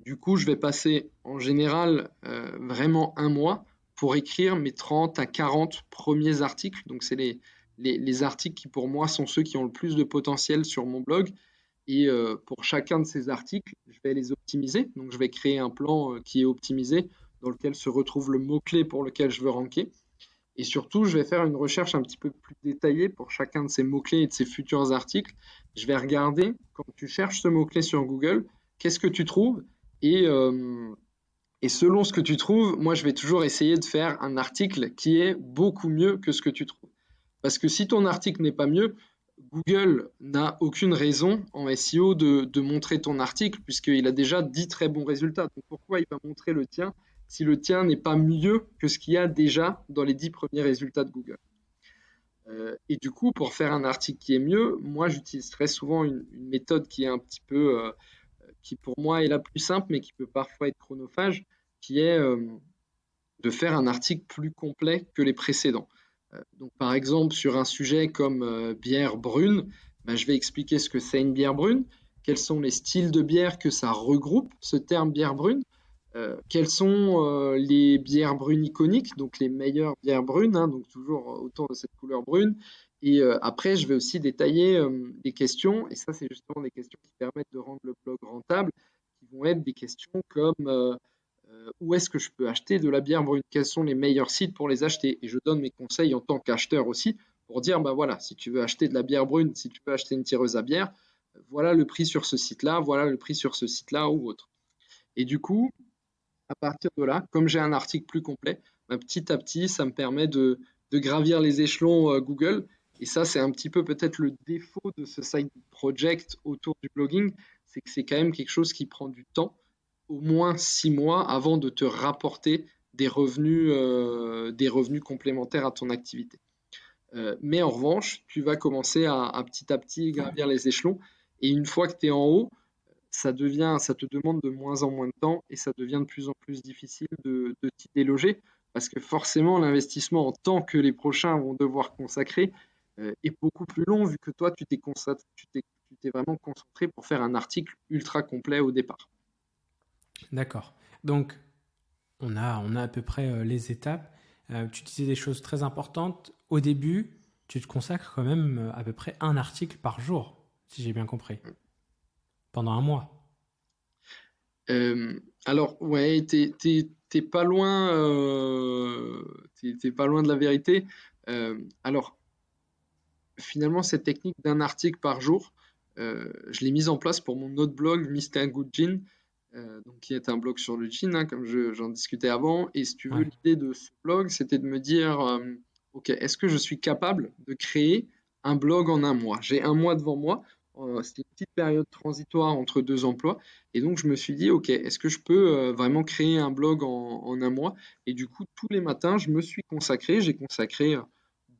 du coup, je vais passer en général vraiment un mois pour écrire mes 30 à 40 premiers articles. Donc, c'est les, les, articles qui, pour moi, sont ceux qui ont le plus de potentiel sur mon blog. Et euh, pour chacun de ces articles, je vais les optimiser. Donc, je vais créer un plan euh, qui est optimisé, dans lequel se retrouve le mot-clé pour lequel je veux ranker. Et surtout, je vais faire une recherche un petit peu plus détaillée pour chacun de ces mots-clés et de ces futurs articles. Je vais regarder, quand tu cherches ce mot-clé sur Google, qu'est-ce que tu trouves? Et euh, et selon ce que tu trouves, moi, je vais toujours essayer de faire un article qui est beaucoup mieux que ce que tu trouves. Parce que si ton article n'est pas mieux, Google n'a aucune raison en SEO de, montrer ton article puisqu'il a déjà 10 très bons résultats. Donc pourquoi il va montrer le tien si le tien n'est pas mieux que ce qu'il y a déjà dans les 10 premiers résultats de Google? Euh, Et du coup, pour faire un article qui est mieux, moi j'utilise très souvent une, méthode qui est un petit peu... Euh, qui pour moi est la plus simple, mais qui peut parfois être chronophage, qui est euh, de faire un article plus complet que les précédents. Euh, donc, par exemple, sur un sujet comme euh, bière brune, ben, je vais expliquer ce que c'est une bière brune, quels sont les styles de bière que ça regroupe, ce terme bière brune, quelles sont les bières brunes iconiques, donc les meilleures bières brunes, hein, donc toujours autour de cette couleur brune, et euh, après, je vais aussi détailler euh, des questions, et ça, c'est justement des questions qui permettent de rendre le blog rentable, qui vont être des questions comme euh, où est-ce que je peux acheter de la bière? Brune Quels sont les meilleurs sites pour les acheter? Et je donne mes conseils en tant qu'acheteur aussi pour dire, bah voilà, si tu veux acheter de la bière brune, si tu veux acheter une tireuse à bière, voilà le prix sur ce site-là, voilà le prix sur ce site-là ou autre. Et du coup, à partir de là, comme j'ai un article plus complet, bah, petit à petit, ça me permet de gravir les échelons Google et ça, c'est un petit peu peut-être le défaut de ce side project autour du blogging, c'est que c'est quand même quelque chose qui prend du temps, au moins six mois avant de te rapporter des revenus, euh, des revenus complémentaires à ton activité. Euh, mais en revanche, tu vas commencer à, petit à petit gravir les échelons. Et une fois que tu es en haut, ça, devient, ça te demande de moins en moins de temps et ça devient de plus en plus difficile de, de t'y déloger parce que forcément, l'investissement en temps que les prochains vont devoir consacrer est beaucoup plus long vu que toi, tu t'es, vraiment concentré pour faire un article ultra complet au départ. D'accord. Donc, on a, on a à peu près euh, les étapes. Euh, tu disais des choses très importantes. Au début, tu te consacres quand même à peu près un article par jour, si j'ai bien compris, pendant un mois. alors, ouais, t'es, t'es, pas loin, t'es, pas loin de la vérité. alors, finalement, cette technique d'un article par jour, euh, je l'ai mise en place pour mon autre blog, Mr. Good Gin, euh, donc, qui est un blog sur le gin, hein, comme j'en discutais avant. Et si tu veux, l'idée de ce blog, c'était de me dire, euh, OK, est-ce que je suis capable de créer un blog en un mois? J'ai un mois devant moi. C'était une petite période transitoire entre deux emplois. Et donc, je me suis dit, OK, est-ce que je peux vraiment créer un blog en, en, un mois? Et du coup, tous les matins, je me suis consacré. J'ai consacré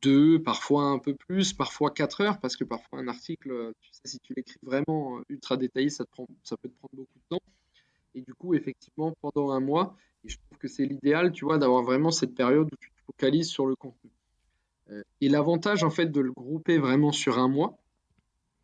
deux, parfois un peu plus, parfois quatre heures, parce que parfois un article, si tu l'écris vraiment ultra détaillé, ça, te prend, ça peut te prendre beaucoup de temps. Et du coup, effectivement, pendant un mois, et je trouve que c'est l'idéal, tu vois, d'avoir vraiment cette période où tu te focalises sur le contenu. Euh, et l'avantage, en fait, de le grouper vraiment sur un mois,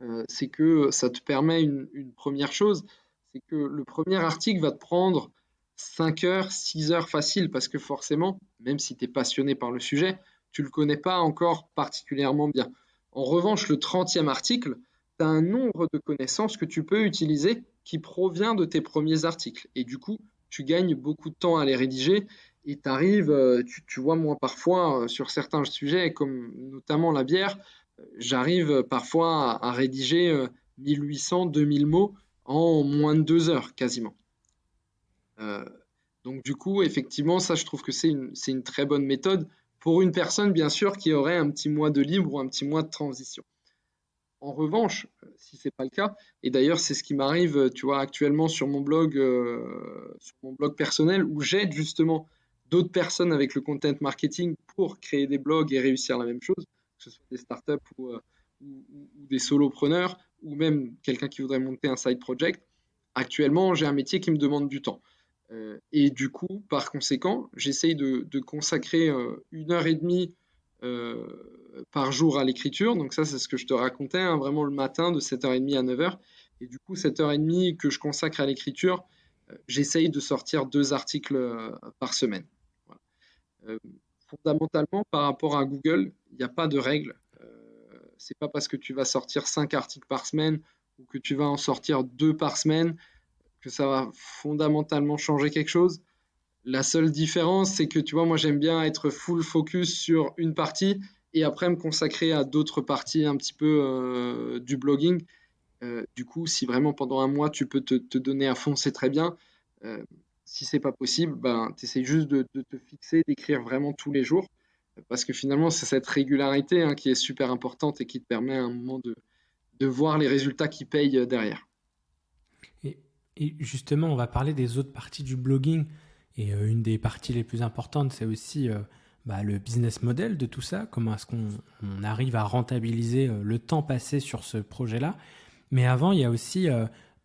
euh, c'est que ça te permet une, première chose, c'est que le premier article va te prendre 5 heures, 6 heures facile, parce que forcément, même si tu es passionné par le sujet, tu le connais pas encore particulièrement bien. En revanche, le 30e article, tu as un nombre de connaissances que tu peux utiliser qui provient de tes premiers articles. Et du coup, tu gagnes beaucoup de temps à les rédiger et arrives, euh, tu, vois, moi parfois, euh, sur certains sujets, comme notamment la bière, euh, j'arrive parfois à, rédiger 1800, 2000 mots en moins de deux heures quasiment. donc du coup, effectivement, ça, je trouve que c'est une, très bonne méthode pour une personne, bien sûr, qui aurait un petit mois de libre ou un petit mois de transition. En revanche, si c'est pas le cas, et d'ailleurs c'est ce qui m'arrive, tu vois, actuellement sur mon blog, sur mon blog personnel, où j'aide justement d'autres personnes avec le content marketing pour créer des blogs et réussir la même chose, que ce soit des startups euh, ou des solopreneurs ou même quelqu'un qui voudrait monter un side project. Actuellement, j'ai un métier qui me demande du temps. Euh, et du coup, par conséquent, j'essaye de, consacrer euh, une heure et demie par jour à l'écriture. Donc ça, c'est ce que je te racontais, hein, vraiment le matin de 7h30 à 9h. Et du coup, 7h30 que je consacre à l'écriture, j'essaye de sortir deux articles par semaine. Euh, fondamentalement, par rapport à Google, il n'y a pas de règle. Euh, c'est pas parce que tu vas sortir 5 articles par semaine ou que tu vas en sortir 2 par semaine que ça va fondamentalement changer quelque chose. La seule différence, c'est que tu vois, moi j'aime bien être full focus sur une partie et après me consacrer à d'autres parties un petit peu euh, du blogging. du coup, si vraiment pendant un mois tu peux te, donner à fond, c'est très bien si c'est pas possible, ben, tu essaies juste de, te fixer, d'écrire vraiment tous les jours. Parce que finalement, c'est cette régularité hein, qui est super importante et qui te permet à un moment de, de voir les résultats qui payent euh, derrière. Justement, on va parler des autres parties du blogging. Et euh, une des parties les plus importantes, c'est aussi euh, bah, le business model de tout ça. Comment est-ce qu'on arrive à rentabiliser le temps passé sur ce projet-là. Mais avant, il y a aussi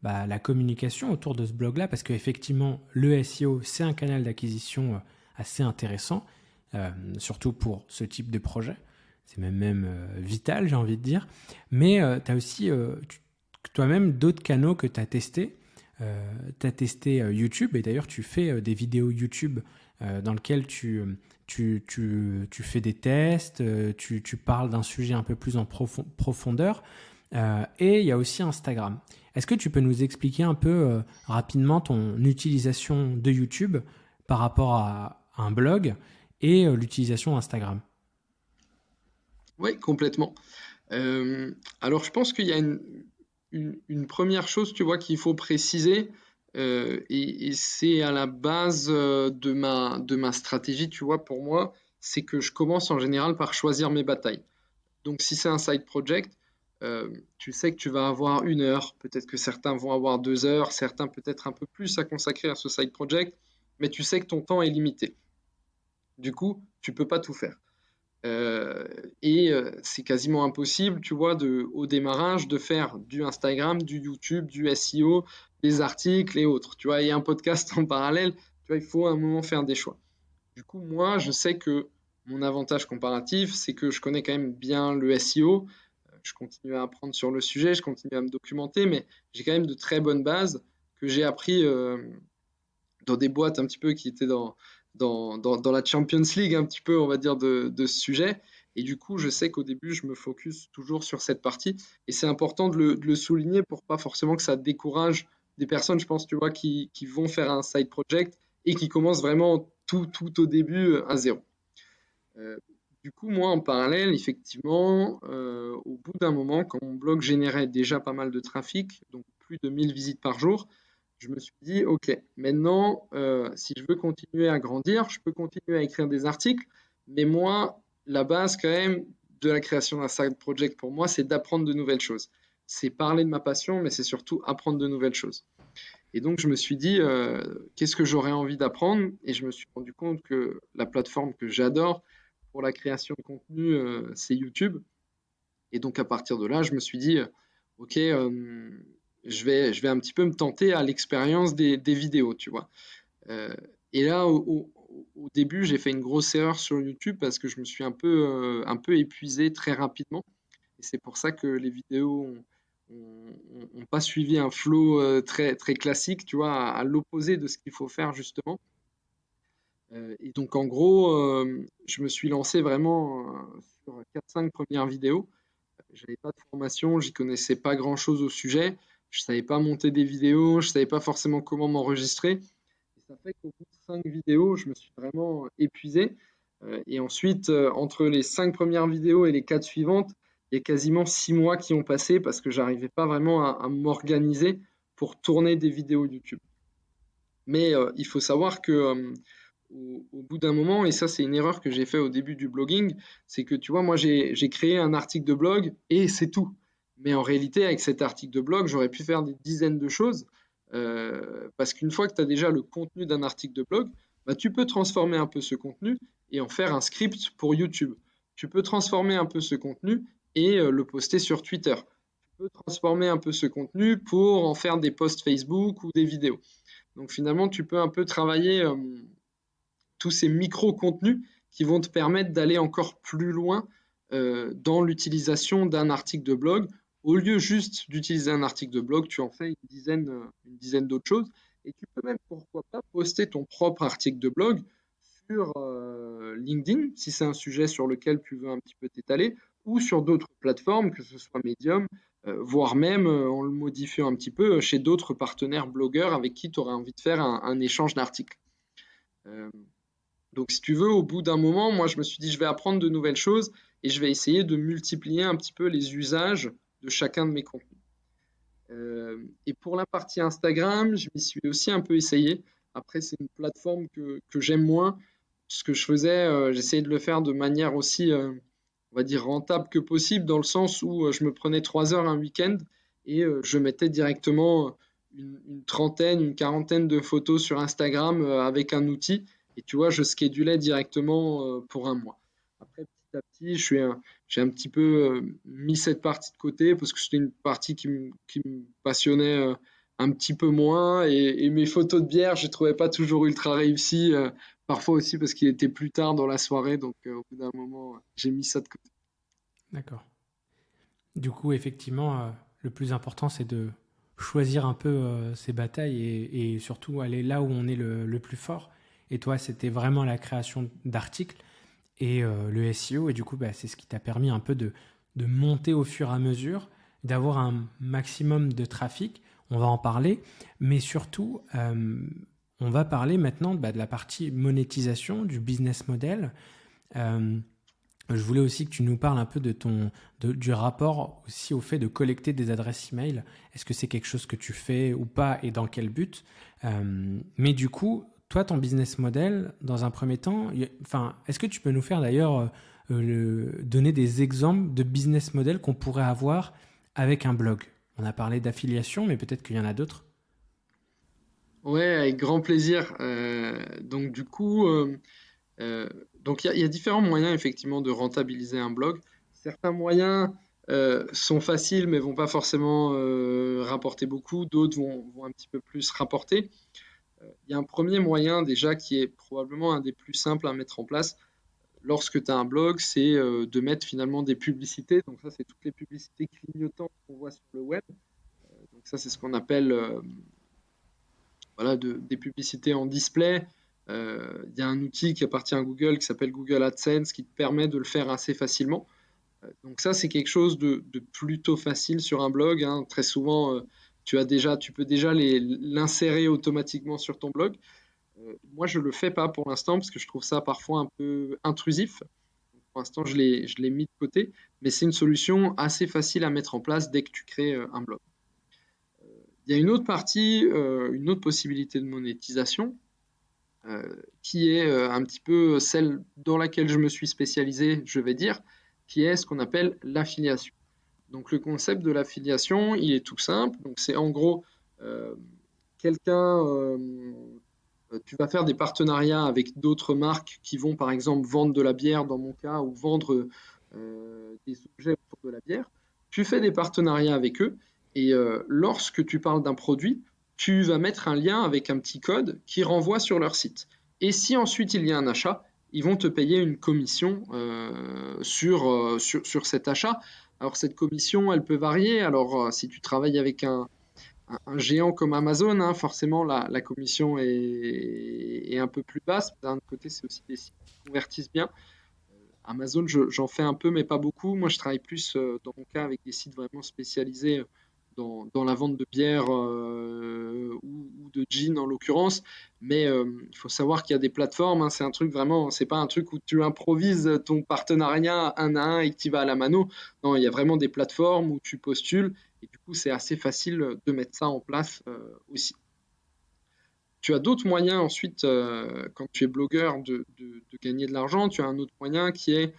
bah, la communication autour de ce blog-là, parce qu'effectivement, le SEO, c'est un canal d'acquisition euh, assez intéressant, euh, surtout pour ce type de projet. C'est même, même euh, vital, j'ai envie de dire. Mais tu as aussi toi-même d'autres canaux que tu as testés. Tu as testé YouTube, et d'ailleurs, tu fais des vidéos YouTube dans lesquelles tu, tu, tu, tu, fais des tests, tu, tu parles d'un sujet un peu plus en profondeur. et il y a aussi Instagram. Est-ce que tu peux nous expliquer un peu euh, rapidement ton utilisation de YouTube par rapport à, un blog et euh, l'utilisation Instagram? Oui, complètement. Euh, alors, je pense qu'il y a une, première chose, tu vois, qu'il faut préciser, et, c'est à la base de ma, de ma stratégie, tu vois, pour moi, c'est que je commence en général par choisir mes batailles. Donc, si c'est un side project, euh, tu sais que tu vas avoir une heure, peut-être que certains vont avoir deux heures, certains peut-être un peu plus à consacrer à ce side project, mais tu sais que ton temps est limité. Du coup, tu peux pas tout faire. Euh, et euh, c'est quasiment impossible, tu vois, au démarrage, de faire du Instagram, du YouTube, du SEO, des articles et autres. Tu vois, a un podcast en parallèle. Tu vois, il faut à un moment faire des choix. Du coup, moi, je sais que mon avantage comparatif, c'est que je connais quand même bien le SEO je continue à apprendre sur le sujet, je continue à me documenter, mais j'ai quand même de très bonnes bases que j'ai appris euh, dans des boîtes un petit peu qui étaient dans, dans, la Champions League, un petit peu, on va dire, de, ce sujet. Et du coup, je sais qu'au début, je me focus toujours sur cette partie. Et c'est important de le, souligner pour pas forcément que ça décourage des personnes, je pense, tu vois, qui, vont faire un side project et qui commencent vraiment tout, au début à zéro. Euh, du coup, moi, en parallèle, effectivement, euh, au bout d'un moment, quand mon blog générait déjà pas mal de trafic, donc plus de 1000 visites par jour, je me suis dit, OK, maintenant, euh, si je veux continuer à grandir, je peux continuer à écrire des articles, mais moi, la base quand même de la création d'un side project pour moi, c'est d'apprendre de nouvelles choses. C'est parler de ma passion, mais c'est surtout apprendre de nouvelles choses. Et donc, je me suis dit, euh, qu'est-ce que j'aurais envie d'apprendre? Et je me suis rendu compte que la plateforme que j'adore, pour la création de contenu, c'est YouTube. Et donc à partir de là, je me suis dit, ok, je, vais, je vais un petit peu me tenter à l'expérience des, vidéos, tu vois. et là, au, début, j'ai fait une grosse erreur sur YouTube parce que je me suis un peu, un peu épuisé très rapidement. Et c'est pour ça que les vidéos n'ont pas suivi un flow très, très classique, tu vois, à l'opposé de ce qu'il faut faire justement. Euh, et donc en gros, euh, je me suis lancé vraiment euh, sur 4-5 premières vidéos. J'avais pas de formation, j'y connaissais pas grand chose au sujet. Je savais pas monter des vidéos, je savais pas forcément comment m'enregistrer. Et ça fait qu'au bout de 5 vidéos, je me suis vraiment épuisé. et ensuite, entre les 5 premières vidéos et les 4 suivantes, il y a quasiment 6 mois qui ont passé parce que j'arrivais pas vraiment à, m'organiser pour tourner des vidéos YouTube. Mais il faut savoir que au, bout d'un moment, et ça c'est une erreur que j'ai fait au début du blogging, c'est que tu vois, moi j'ai créé un article de blog et c'est tout. Mais en réalité, avec cet article de blog, j'aurais pu faire des dizaines de choses. Euh, parce qu'une fois que tu as déjà le contenu d'un article de blog, bah, tu peux transformer un peu ce contenu et en faire un script pour YouTube. Tu peux transformer un peu ce contenu et euh, le poster sur Twitter. Tu peux transformer un peu ce contenu pour en faire des posts Facebook ou des vidéos. Donc finalement, tu peux un peu travailler euh, tous ces micro-contenus qui vont te permettre d'aller encore plus loin dans l'utilisation d'un article de blog. Au lieu juste d'utiliser un article de blog, tu en fais une dizaine, euh, une dizaine d'autres choses. Et tu peux même, pourquoi pas, poster ton propre article de blog sur euh, LinkedIn, si c'est un sujet sur lequel tu veux un petit peu t'étaler, ou sur d'autres plateformes, que ce soit Medium, voire même, en le modifiant un petit peu, chez d'autres partenaires blogueurs avec qui tu aurais envie de faire un échange d'articles. Donc, si tu veux, au bout d'un moment, moi, je me suis dit, je vais apprendre de nouvelles choses et je vais essayer de multiplier un petit peu les usages de chacun de mes contenus. Euh, et pour la partie Instagram, je m'y suis aussi un peu essayé. Après, c'est une plateforme que, j'aime moins. Ce que je faisais, euh, j'essayais de le faire de manière aussi, euh, on va dire, rentable que possible, dans le sens où je me prenais trois heures un week-end et je mettais directement une, trentaine, une quarantaine de photos sur Instagram avec un outil et tu vois, je schedulais directement pour un mois. Après, petit à petit, j'ai un petit peu euh, mis cette partie de côté parce que c'était une partie qui, me, passionnait euh, un petit peu moins. Et, mes photos de bière, je ne trouvais pas toujours ultra réussies. parfois aussi parce qu'il était plus tard dans la soirée. Donc, au bout d'un moment, j'ai mis ça de côté. D'accord. Du coup, effectivement, le plus important, c'est de choisir un peu ses batailles et, surtout aller là où on est le plus fort. Et toi, c'était vraiment la création d'articles et euh, le SEO. Et du coup, bah, c'est ce qui t'a permis un peu de, de monter au fur et à mesure, d'avoir un maximum de trafic. On va en parler. Mais surtout, euh, on va parler maintenant bah, de la partie monétisation, du business model. Euh, je voulais aussi que tu nous parles un peu de ton, du rapport aussi au fait de collecter des adresses email. Est-ce que c'est quelque chose que tu fais ou pas et dans quel but? Mais du coup, toi, ton business model, dans un premier temps, enfin, est-ce que tu peux nous faire d'ailleurs euh, donner des exemples de business model qu'on pourrait avoir avec un blog? On a parlé d'affiliation, mais peut-être qu'il y en a d'autres. Ouais, avec grand plaisir. Euh, donc du coup, euh, donc il y, a différents moyens effectivement de rentabiliser un blog. Certains moyens sont faciles mais vont pas forcément rapporter beaucoup. D'autres vont, un petit peu plus rapporter. Il y a un premier moyen déjà qui est probablement un des plus simples à mettre en place lorsque tu as un blog, c'est euh, de mettre finalement des publicités. Donc ça, c'est toutes les publicités clignotantes qu'on voit sur le web. Euh, donc ça, c'est ce qu'on appelle euh, voilà, des publicités en display. Il y a un outil qui appartient à Google qui s'appelle Google AdSense qui te permet de le faire assez facilement. donc ça, c'est quelque chose de, plutôt facile sur un blog. Hein. Très souvent, tu peux déjà l'insérer automatiquement sur ton blog. Euh, moi, je le fais pas pour l'instant parce que je trouve ça parfois un peu intrusif. Pour l'instant, je l'ai mis de côté, mais c'est une solution assez facile à mettre en place dès que tu crées euh, un blog. Euh, il y a une autre partie, une autre possibilité de monétisation qui est un petit peu celle dans laquelle je me suis spécialisé, je vais dire, qui est ce qu'on appelle l'affiliation. Donc le concept de l'affiliation, il est tout simple. Donc c'est en gros euh, quelqu'un euh, tu vas faire des partenariats avec d'autres marques qui vont par exemple vendre de la bière dans mon cas ou vendre des objets autour de la bière. Tu fais des partenariats avec eux et lorsque tu parles d'un produit, tu vas mettre un lien avec un petit code qui renvoie sur leur site. Et si ensuite il y a un achat, ils vont te payer une commission euh, euh, sur, cet achat. Alors cette commission, elle peut varier. Alors euh, si tu travailles avec un, géant comme Amazon, hein, forcément la, commission est, un peu plus basse. D'un côté, c'est aussi des sites qui convertissent bien. Amazon, j'en fais un peu, mais pas beaucoup. Moi, je travaille plus, dans mon cas, avec des sites vraiment spécialisés dans, la vente de bière euh, ou, gin en l'occurrence. Mais euh, il faut savoir qu'il y a des plateformes. Hein, c'est un truc vraiment, c'est pas un truc où tu improvises ton partenariat un à un et que tu vas à la mano. Non, il y a vraiment des plateformes où tu postules et du coup c'est assez facile de mettre ça en place euh, aussi. Tu as d'autres moyens ensuite, quand tu es blogueur, de, gagner de l'argent. Tu as un autre moyen qui est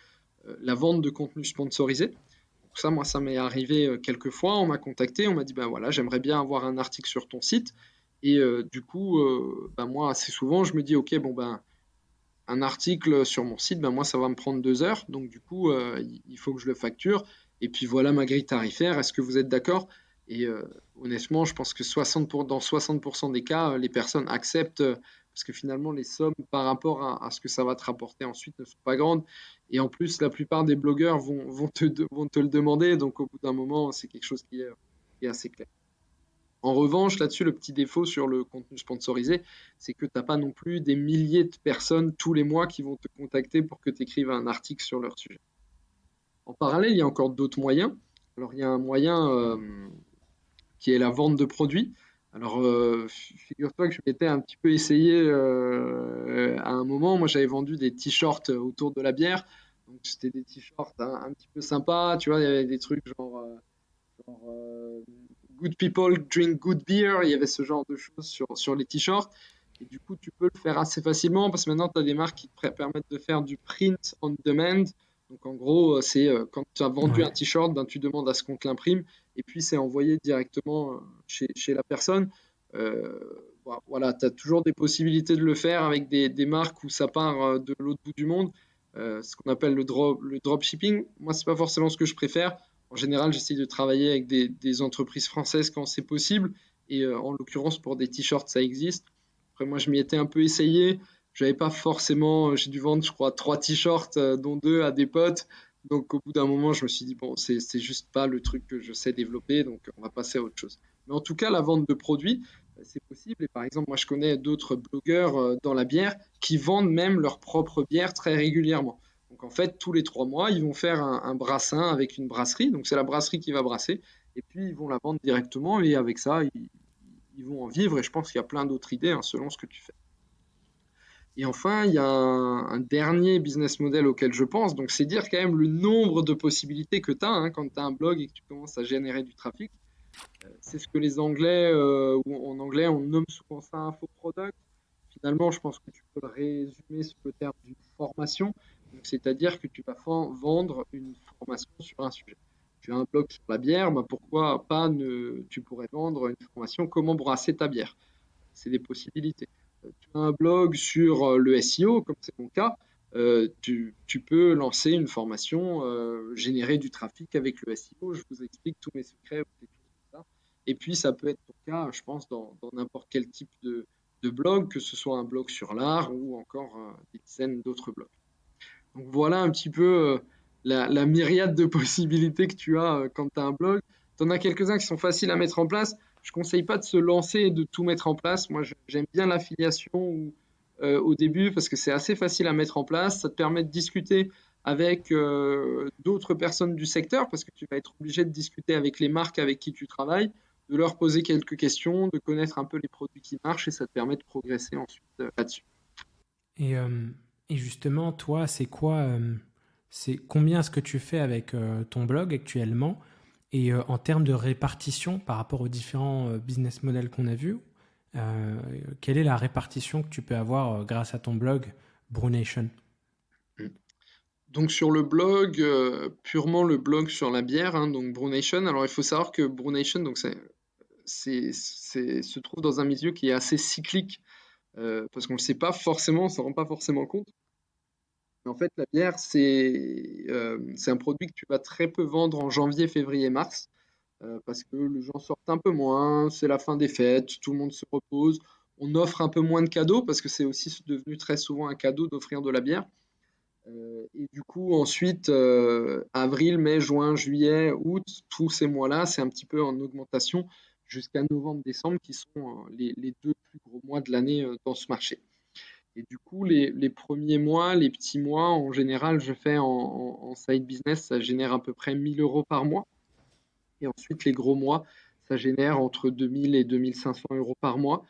la vente de contenu sponsorisé ça, moi, ça m'est arrivé euh, quelques fois. On m'a contacté, on m'a dit, ben voilà, j'aimerais bien avoir un article sur ton site. Et euh, du coup, euh, ben moi, assez souvent, je me dis, ok, bon, ben, un article sur mon site, ben moi, ça va me prendre deux heures. Donc, du coup, il faut que je le facture. Et puis, voilà ma grille tarifaire. Est-ce que vous êtes d'accord? Et honnêtement, je pense que 60 pour, dans 60% des cas, les personnes acceptent parce que finalement, les sommes par rapport à, ce que ça va te rapporter ensuite ne sont pas grandes. Et en plus, la plupart des blogueurs vont, te, vont te, le demander. Donc, au bout d'un moment, c'est quelque chose qui est, assez clair. En revanche, là-dessus, le petit défaut sur le contenu sponsorisé, c'est que tu n'as pas non plus des milliers de personnes tous les mois qui vont te contacter pour que tu écrives un article sur leur sujet. En parallèle, il y a encore d'autres moyens. Alors, il y a un moyen euh, qui est la vente de produits. Alors, euh, figure-toi que je m'étais un petit peu essayé euh, à un moment. Moi, j'avais vendu des t-shirts autour de la bière. Donc, c'était des t-shirts un, petit peu sympas. Tu vois, il y avait des trucs genre, Good people drink good beer. Il y avait ce genre de choses sur, sur les t-shirts. Et du coup, tu peux le faire assez facilement parce que maintenant, tu as des marques qui te permettent de faire du print on demand. Donc en gros, c'est quand tu as vendu un t-shirt, ben, tu demandes à ce qu'on te l'imprime et puis c'est envoyé directement euh, chez, chez la personne. Euh, voilà, tu as toujours des possibilités de le faire avec des, des marques où ça part euh, de l'autre bout du monde, ce qu'on appelle le, drop, le dropshipping. Moi, c'est pas forcément ce que je préfère. En général, j'essaie de travailler avec des, entreprises françaises quand c'est possible. Et en l'occurrence, pour des t-shirts, ça existe. Après, moi, je m'y étais un peu essayé. J'avais pas forcément, j'ai dû vendre, je crois, trois t-shirts, dont deux à des potes. Donc au bout d'un moment, je me suis dit, bon, c'est juste pas le truc que je sais développer, donc on va passer à autre chose. Mais en tout cas, la vente de produits, euh, c'est possible. Et par exemple, moi, je connais d'autres blogueurs euh, dans la bière qui vendent même leur propre bière très régulièrement. Donc en fait, tous les trois mois, ils vont faire un, brassin avec une brasserie. Donc c'est la brasserie qui va brasser. Et puis ils vont la vendre directement. Et avec ça, ils, vont en vivre. Et je pense qu'il y a plein d'autres idées hein, selon ce que tu fais. Et enfin, il y a un, dernier business model auquel je pense, donc c'est dire quand même le nombre de possibilités que tu as hein, quand tu as un blog et que tu commences à générer du trafic. Euh, c'est ce que les Anglais, euh, ou en anglais, on nomme souvent ça un faux product. Finalement, je pense que tu peux le résumer sur le terme d'une formation, c'est-à-dire que tu vas vendre une formation sur un sujet. Tu as un blog sur la bière, bah pourquoi pas ne, tu pourrais vendre une formation comment brasser ta bière. C'est des possibilités tu as un blog sur euh, le SEO, comme c'est mon cas, euh, tu, peux lancer une formation, euh, générer du trafic avec le SEO. Je vous explique tous mes secrets. Et puis, ça peut être ton cas, je pense, dans n'importe quel type de, blog, que ce soit un blog sur l'art ou encore des dizaines d'autres blogs. Donc voilà un petit peu la, la, myriade de possibilités que tu as quand tu as un blog. Tu en as quelques-uns qui sont faciles à mettre en place je conseille pas de se lancer et de tout mettre en place. Moi, j'aime bien l'affiliation euh, au début parce que c'est assez facile à mettre en place. Ça te permet de discuter avec euh, d'autres personnes du secteur parce que tu vas être obligé de discuter avec les marques avec qui tu travailles, de leur poser quelques questions, de connaître un peu les produits qui marchent et ça te permet de progresser ensuite euh, là-dessus. Et, et, justement, toi, c'est quoi c'est combien est-ce que tu fais avec ton blog actuellement? Et euh, en termes de répartition par rapport aux différents euh, business models qu'on a vus, euh, quelle est la répartition que tu peux avoir grâce à ton blog Brunation? Donc sur le blog, purement le blog sur la bière, hein, donc Brunation. Alors il faut savoir que Brunation, donc c'est, se trouve dans un milieu qui est assez cyclique. Parce qu'on ne sait pas forcément, on ne s'en rend pas forcément compte. En fait, la bière, c'est c'est un produit que tu vas très peu vendre en janvier, février, mars, parce que les gens sortent un peu moins, c'est la fin des fêtes, tout le monde se repose, on offre un peu moins de cadeaux, parce que c'est aussi devenu très souvent un cadeau d'offrir de la bière. Euh, et du coup, ensuite, euh, avril, mai, juin, juillet, août, tous ces mois-là, c'est un petit peu en augmentation jusqu'à novembre, décembre, qui sont euh, les, deux plus gros mois de l'année dans ce marché. Et du coup, les, premiers mois, les petits mois, en général, je fais en, side business, ça génère à peu près 1000 euros par mois. Et ensuite, les gros mois, ça génère entre 2000 et 2500 euros par mois.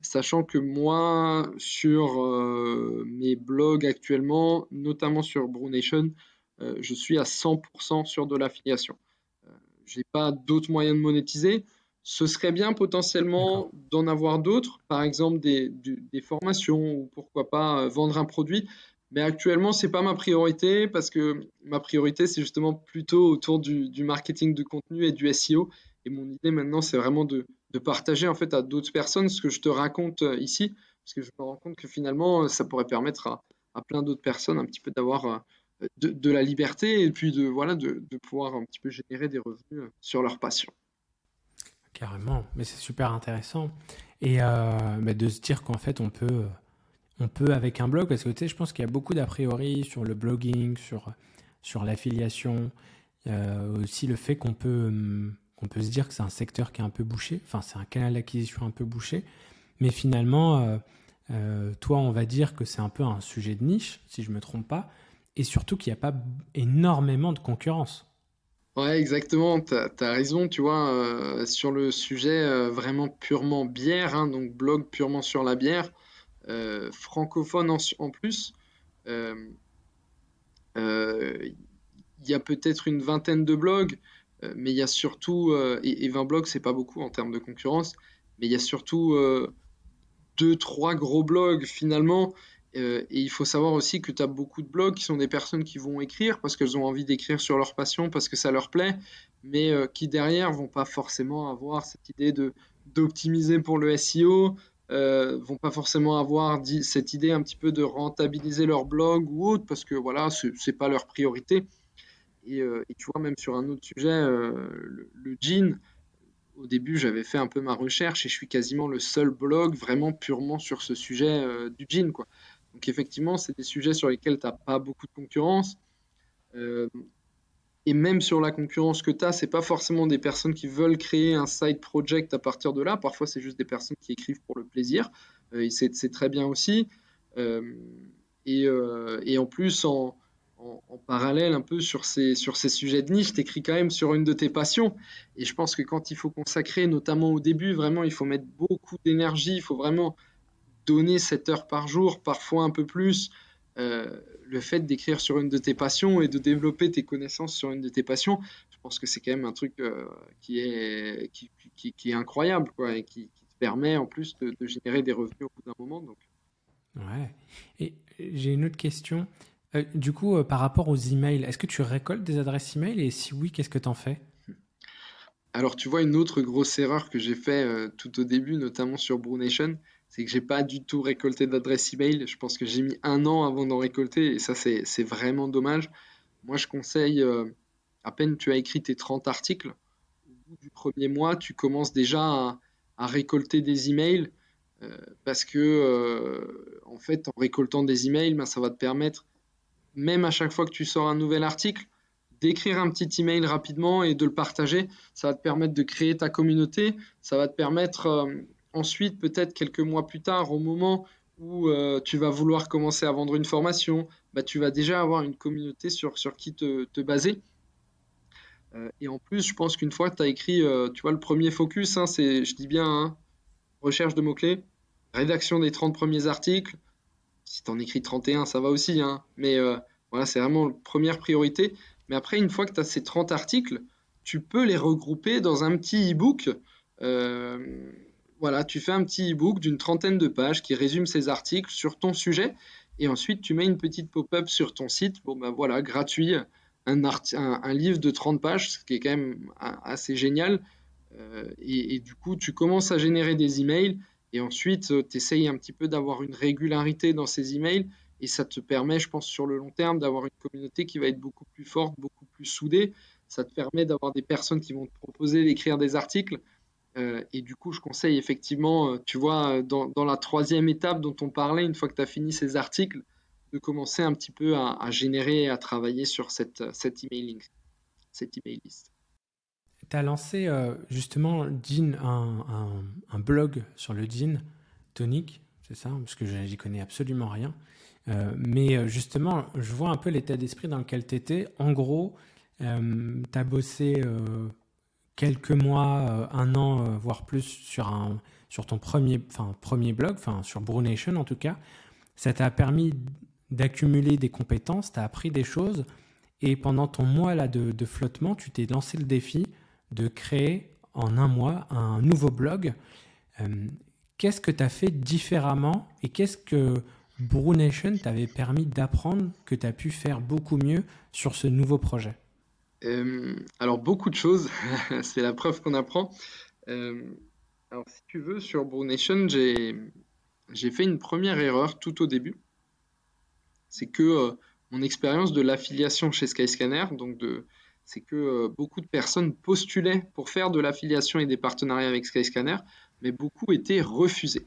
Sachant que moi, sur euh, mes blogs actuellement, notamment sur BrewNation, euh, je suis à 100% sur de l'affiliation. Euh, n'ai pas d'autres moyens de monétiser. Ce serait bien potentiellement d'en avoir d'autres, par exemple des, formations ou pourquoi pas vendre un produit. Mais actuellement, ce n'est pas ma priorité parce que ma priorité, c'est justement plutôt autour du marketing de contenu et du SEO. Et mon idée maintenant, c'est vraiment de, de partager en fait à d'autres personnes ce que je te raconte euh, ici, parce que je me rends compte que finalement, euh, ça pourrait permettre à, plein d'autres personnes un petit peu d'avoir euh, de, la liberté et puis de, voilà, de, pouvoir un petit peu générer des revenus sur leur passion. Carrément, mais c'est super intéressant. Et de se dire qu'en fait, on peut, on peut avec un blog, parce que tu sais, je pense qu'il y a beaucoup d'a priori sur le blogging, sur, sur l'affiliation, aussi le fait qu'on peut peut se dire que c'est un secteur qui est un peu bouché, enfin c'est un canal d'acquisition un peu bouché, mais finalement, euh, euh, toi, on va dire que c'est un peu un sujet de niche, si je ne me trompe pas, et surtout qu'il n'y a pas énormément de concurrence. Ouais, exactement, tu as, raison, tu vois, euh, sur le sujet vraiment purement bière, hein, donc blog purement sur la bière, francophone en, plus, il y a peut-être une vingtaine de blogs, euh, mais il y a surtout, euh, et, 20 blogs, c'est pas beaucoup en termes de concurrence, mais il y a surtout euh, deux, trois gros blogs finalement. Et il faut savoir aussi que tu as beaucoup de blogs qui sont des personnes qui vont écrire parce qu'elles ont envie d'écrire sur leur passion, parce que ça leur plaît, mais qui derrière vont pas forcément avoir cette idée de d'optimiser pour le SEO, euh, vont pas forcément avoir cette idée un petit peu de rentabiliser leur blog ou autre parce que voilà, c'est pas leur priorité. Euh, et, tu vois, même sur un autre sujet, euh, le, jean, au début, j'avais fait un peu ma recherche et je suis quasiment le seul blog vraiment purement sur ce sujet euh, du jean. Quoi. Donc effectivement, c'est des sujets sur lesquels tu n'as pas beaucoup de concurrence. et même sur la concurrence que tu as, c'est pas forcément des personnes qui veulent créer un side project à partir de là. Parfois, c'est juste des personnes qui écrivent pour le plaisir. c'est très bien aussi. Et, et, en plus, en, en, parallèle un peu sur ces, sur ces sujets de niche, tu écris quand même sur une de tes passions. Et je pense que quand il faut consacrer, notamment au début, vraiment, il faut mettre beaucoup d'énergie, il faut vraiment donner 7 heures par jour, parfois un peu plus. Euh, le fait d'écrire sur une de tes passions et de développer tes connaissances sur une de tes passions, je pense que c'est quand même un truc euh, qui, est, qui, qui, est incroyable quoi, et qui, te permet en plus de, de, générer des revenus au bout d'un moment. Donc. Ouais. Et j'ai une autre question. Euh, du coup, par rapport aux emails, est-ce que tu récoltes des adresses email? Et si oui, qu'est-ce que tu en fais? Alors, tu vois, une autre grosse erreur que j'ai fait tout au début, notamment sur BrewNation, c'est que j'ai pas du tout récolté d'adresse email. Je pense que j'ai mis un an avant d'en récolter et ça, c'est vraiment dommage. Moi, je conseille, à peine tu as écrit tes 30 articles, au bout du premier mois, tu commences déjà à, récolter des emails parce que, en fait, en récoltant des emails, ben, ça va te permettre même à chaque fois que tu sors un nouvel article, d'écrire un petit email rapidement et de le partager. Ça va te permettre de créer ta communauté. Ça va te permettre euh, ensuite, peut-être quelques mois plus tard, au moment où euh, tu vas vouloir commencer à vendre une formation, bah, tu vas déjà avoir une communauté sur, sur qui te, baser. Euh, et en plus, je pense qu'une fois que tu as écrit, tu vois, le premier focus, hein, c'est, je dis bien, hein, recherche de mots-clés, rédaction des 30 premiers articles, si tu en écris 31, ça va aussi. Hein. Mais euh, voilà, c'est vraiment la première priorité. Mais après, une fois que tu as ces 30 articles, tu peux les regrouper dans un petit e-book. Euh, voilà, tu fais un petit e-book d'une trentaine de pages qui résume ces articles sur ton sujet. Et ensuite, tu mets une petite pop-up sur ton site. Bon, ben voilà, gratuit, un, livre de 30 pages, ce qui est quand même assez génial. Euh, et, et, du coup, tu commences à générer des emails Et ensuite, tu essayes un petit peu d'avoir une régularité dans ces emails et ça te permet, je pense, sur le long terme, d'avoir une communauté qui va être beaucoup plus forte, beaucoup plus soudée. Ça te permet d'avoir des personnes qui vont te proposer d'écrire des articles. Euh, et du coup, je conseille effectivement, euh, tu vois, dans, la troisième étape dont on parlait, une fois que tu as fini ces articles, de commencer un petit peu à, générer et à travailler sur cette, cette emailing, cette email list. Tu as lancé euh, justement Jean, un, un, blog sur le jean tonique, c'est ça Parce que j'y connais absolument rien. Euh, mais euh, justement, je vois un peu l'état d'esprit dans lequel tu étais. En gros, euh, tu as bossé quelques mois, un an, voire plus sur, ton premier, blog, sur Brunation en tout cas. Ça t'a permis d'accumuler des compétences, tu as appris des choses. Et pendant ton mois là, de, flottement, tu t'es lancé le défi de créer en un mois un nouveau blog. qu'est-ce que tu as fait différemment et qu'est-ce que Brunation t'avait permis d'apprendre que tu as pu faire beaucoup mieux sur ce nouveau projet? Euh, Alors, beaucoup de choses. c'est la preuve qu'on apprend. Euh, alors, si tu veux, sur Brunation, j'ai, j'ai fait une première erreur tout au début. C'est que euh, mon expérience de l'affiliation chez Skyscanner, donc c'est que beaucoup de personnes postulaient pour faire de l'affiliation et des partenariats avec Skyscanner, mais beaucoup étaient refusés.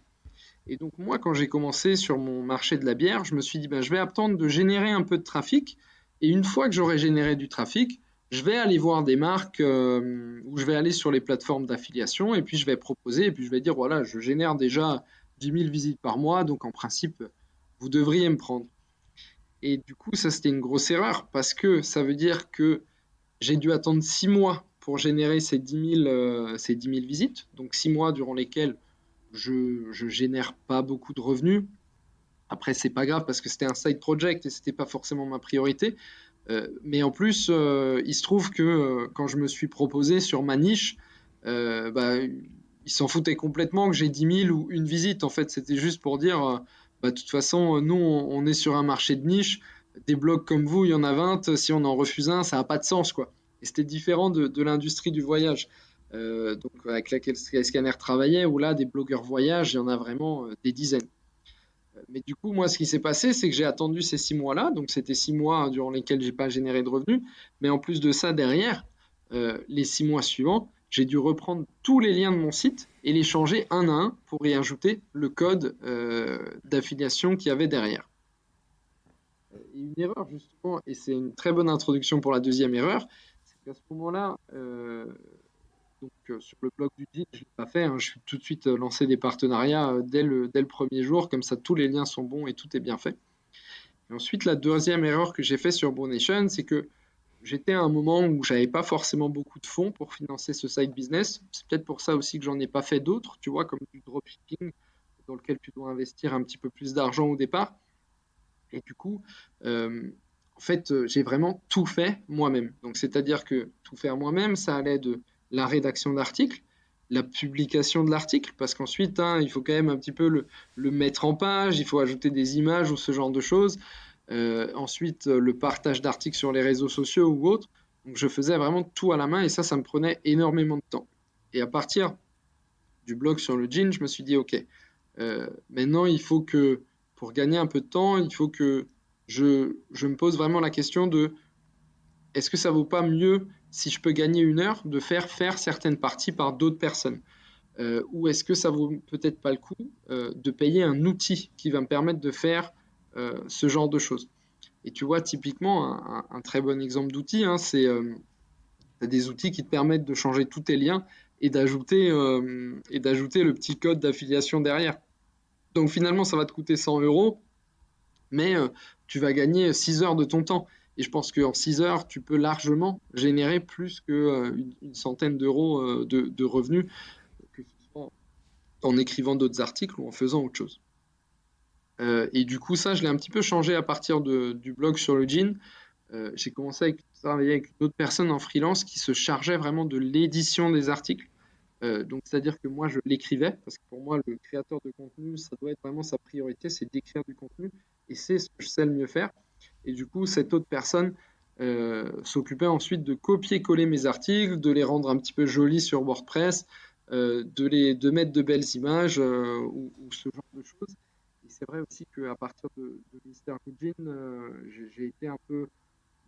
Et donc moi, quand j'ai commencé sur mon marché de la bière, je me suis dit, ben, je vais attendre de générer un peu de trafic. Et une fois que j'aurai généré du trafic, je vais aller voir des marques euh, ou je vais aller sur les plateformes d'affiliation et puis je vais proposer et puis je vais dire, voilà, je génère déjà 10 000 visites par mois, donc en principe, vous devriez me prendre. Et du coup, ça, c'était une grosse erreur parce que ça veut dire que j'ai dû attendre 6 mois pour générer ces 10 000, euh, ces 10 000 visites, donc 6 mois durant lesquels je, je génère pas beaucoup de revenus. Après, c'est pas grave parce que c'était un side project et c'était pas forcément ma priorité. Euh, mais en plus, euh, il se trouve que euh, quand je me suis proposé sur ma niche, bah, ils s'en foutaient complètement que j'ai 10 000 ou une visite. En fait, c'était juste pour dire, bah, de toute façon, nous, on, est sur un marché de niche. Des blogs comme vous, il y en a 20. Si on en refuse un, ça n'a pas de sens. quoi. Et c'était différent de, l'industrie du voyage. Donc avec laquelle Scanner travaillait, où là, des blogueurs voyage, il y en a vraiment des dizaines. Euh, mais du coup, moi, ce qui s'est passé, c'est que j'ai attendu ces six mois-là, donc c'était six mois durant lesquels j'ai pas généré de revenus, mais en plus de ça, derrière, les six mois suivants, j'ai dû reprendre tous les liens de mon site et les changer un à un pour y ajouter le code d'affiliation qu'il y avait derrière. une erreur, justement, et c'est une très bonne introduction pour la deuxième erreur, c'est qu'à ce moment-là, donc euh, sur le blog du DIN, je ne l'ai pas fait. Hein. je suis tout de suite euh, lancé des partenariats euh, dès le, dès le premier jour. Comme ça, tous les liens sont bons et tout est bien fait. Ensuite, la deuxième erreur que j'ai fait sur Brunation, c'est que j'étais à un moment où j'avais pas forcément beaucoup de fonds pour financer ce side business. C'est peut-être pour ça aussi que j'en ai pas fait d'autres, tu vois, comme du dropshipping, dans lequel tu dois investir un petit peu plus d'argent au départ. Et du coup, en fait, j'ai vraiment tout fait moi-même. Donc, c'est-à-dire que tout faire moi-même, ça allait de la rédaction d'articles, la publication de l'article, parce qu'ensuite, hein, il faut quand même un petit peu le, mettre en page, il faut ajouter des images ou ce genre de choses. Euh, ensuite, le partage d'articles sur les réseaux sociaux ou autres. Donc, je faisais vraiment tout à la main et ça, ça me prenait énormément de temps. Et à partir du blog sur le jean, je me suis dit, OK, euh, maintenant, il faut que, pour gagner un peu de temps, il faut que je, je me pose vraiment la question de est-ce que ça vaut pas mieux si je peux gagner une heure, de faire faire certaines parties par d'autres personnes euh, Ou est-ce que ça vaut peut-être pas le coup euh, de payer un outil qui va me permettre de faire euh, ce genre de choses? Et tu vois, typiquement, un, très bon exemple d'outil, hein, c'est des outils qui te permettent de changer tous tes liens et d'ajouter et d'ajouter le petit code d'affiliation derrière. Donc finalement, ça va te coûter 100 euros, mais tu vas gagner 6 heures de ton temps. Et je pense qu'en 6 heures, tu peux largement générer plus qu'une euh, une centaine d'euros euh, de, revenus, que ce soit en écrivant d'autres articles ou en faisant autre chose. Euh, et du coup, ça, je l'ai un petit peu changé à partir du blog sur le jean. J'ai commencé à travailler avec d'autres personnes en freelance qui se chargeaient vraiment de l'édition des articles. donc, c'est-à-dire que moi, je l'écrivais, parce que pour moi, le créateur de contenu, ça doit être vraiment sa priorité, c'est d'écrire du contenu, et c'est ce que je sais le mieux faire. Et du coup, cette autre personne euh, s'occupait ensuite de copier-coller mes articles, de les rendre un petit peu jolis sur WordPress, de, les, de mettre de belles images ou, ce genre de choses. Et c'est vrai aussi qu'à partir de, de Mr. j'ai été un peu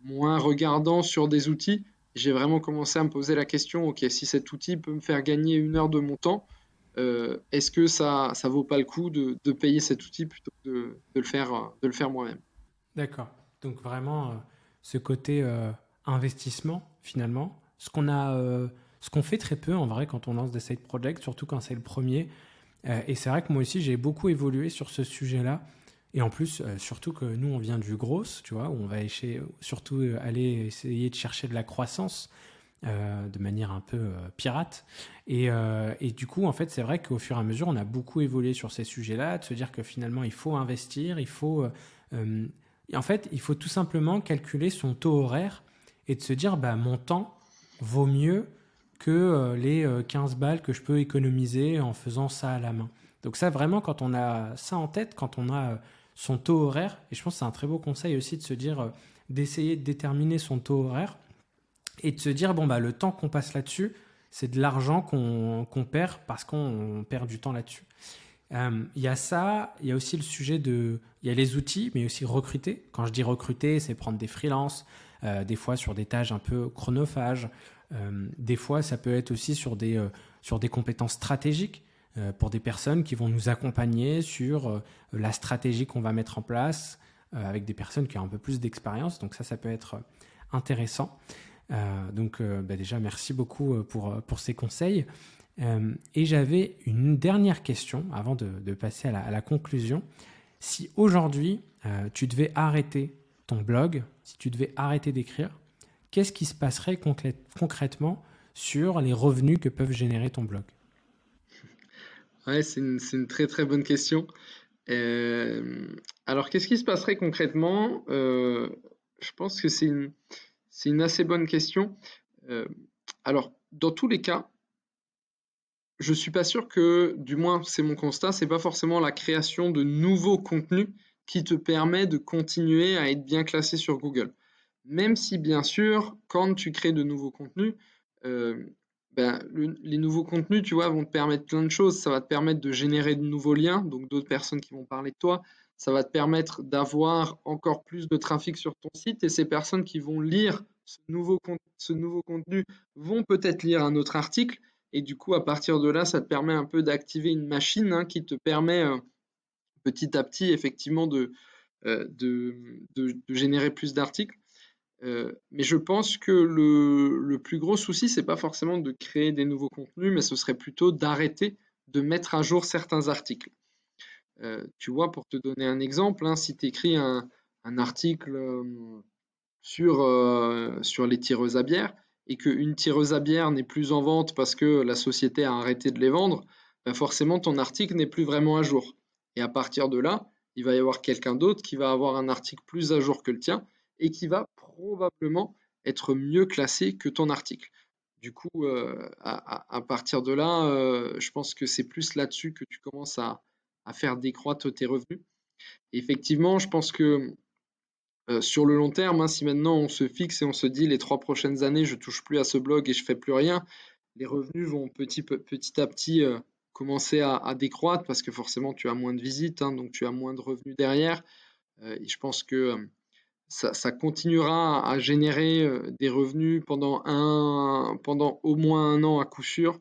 moins regardant sur des outils. J'ai vraiment commencé à me poser la question, ok, si cet outil peut me faire gagner une heure de mon temps, euh, est-ce que ça ça vaut pas le coup de, payer cet outil plutôt que de, le faire de le faire moi-même? D'accord. Donc vraiment euh, ce côté euh, investissement finalement, ce qu'on a ce qu'on fait très peu en vrai quand on lance des side projects, surtout quand c'est le premier. et c'est vrai que moi aussi j'ai beaucoup évolué sur ce sujet-là. Et en plus, surtout que nous, on vient du gros, tu vois, où on va essayer, surtout aller essayer de chercher de la croissance. Euh, de manière un peu euh, pirate. Euh, et, du coup, en fait, c'est vrai qu'au fur et à mesure, on a beaucoup évolué sur ces sujets-là, de se dire que finalement, il faut investir, il faut... en fait, il faut tout simplement calculer son taux horaire et de se dire, bah, mon temps vaut mieux que les 15 balles que je peux économiser en faisant ça à la main. Donc ça, vraiment, quand on a ça en tête, quand on a son taux horaire, et je pense que c'est un très beau conseil aussi de se dire, d'essayer de déterminer son taux horaire, et de se dire bon bah le temps qu'on passe là-dessus, c'est de l'argent qu'on perd parce qu'on perd du temps là-dessus. Euh, il y a ça, il y a aussi le sujet de, il y a les outils, mais aussi recruter. Quand je dis recruter, c'est prendre des freelances, euh, des fois sur des tâches un peu chronophages, euh, des fois ça peut être aussi sur des sur des compétences stratégiques pour des personnes qui vont nous accompagner sur la stratégie qu'on va mettre en place avec des personnes qui ont un peu plus d'expérience. Donc ça, ça peut être intéressant. Donc bah, déjà, merci beaucoup pour, pour ces conseils. Et j'avais une dernière question avant de, passer à la, conclusion. Si aujourd'hui, tu devais arrêter ton blog, si tu devais arrêter d'écrire, qu'est-ce qui se passerait concrètement sur les revenus que peuvent générer ton blog? Ouais, c'est une, très très bonne question. Euh, alors, qu'est-ce qui se passerait concrètement? Euh, Je pense que c'est une, assez bonne question. Euh, alors, dans tous les cas, je ne suis pas sûr que, du moins c'est mon constat, c'est pas forcément la création de nouveaux contenus qui te permet de continuer à être bien classé sur Google. Même si bien sûr, quand tu crées de nouveaux contenus, euh, ben, les nouveaux contenus, tu vois, vont te permettre plein de choses. Ça va te permettre de générer de nouveaux liens, donc d'autres personnes qui vont parler de toi. Ça va te permettre d'avoir encore plus de trafic sur ton site et ces personnes qui vont lire ce nouveau, ce nouveau contenu vont peut-être lire un autre article et du coup à partir de là ça te permet un peu d'activer une machine hein, qui te permet euh, petit à petit effectivement de, euh, de, générer plus d'articles. Euh, mais je pense que le, le plus gros souci, c'est pas forcément de créer des nouveaux contenus, mais ce serait plutôt d'arrêter de mettre à jour certains articles. Euh, tu vois, pour te donner un exemple, hein, si tu écris un, article euh, sur, euh, sur les tireuses à bière et qu'une tireuse à bière n'est plus en vente parce que la société a arrêté de les vendre, ben forcément ton article n'est plus vraiment à jour. Et à partir de là, il va y avoir quelqu'un d'autre qui va avoir un article plus à jour que le tien et qui va probablement être mieux classé que ton article. Du coup, à, partir de là, je pense que c'est plus là-dessus que tu commences à, à faire décroître tes revenus. effectivement, je pense que euh, sur le long terme, hein, si maintenant on se fixe et on se dit les trois prochaines années, je touche plus à ce blog et je fais plus rien, les revenus vont petit, petit à petit euh, commencer à, décroître parce que forcément tu as moins de visites, hein, donc tu as moins de revenus derrière. Euh, et je pense que ça, ça, continuera à générer des revenus pendant, un, pendant au moins un an à coup sûr,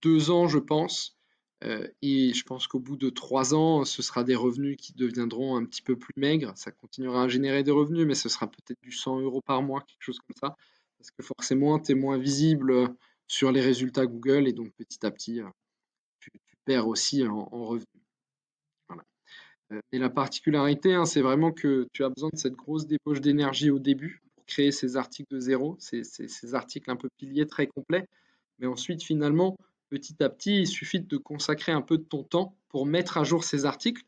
deux ans je pense. Euh, et je pense qu'au bout de trois ans, ce sera des revenus qui deviendront un petit peu plus maigres. Ça continuera à générer des revenus, mais ce sera peut-être du 100 euros par mois, quelque chose comme ça. Parce que forcément, tu es moins visible sur les résultats Google et donc petit à petit, euh, tu, perds aussi en, revenus. Euh, et la particularité, hein, c'est vraiment que tu as besoin de cette grosse débauche d'énergie au début pour créer ces articles de zéro, ces, ces articles un peu piliers très complets. Mais ensuite, finalement, petit à petit, il suffit de consacrer un peu de ton temps pour mettre à jour ces articles,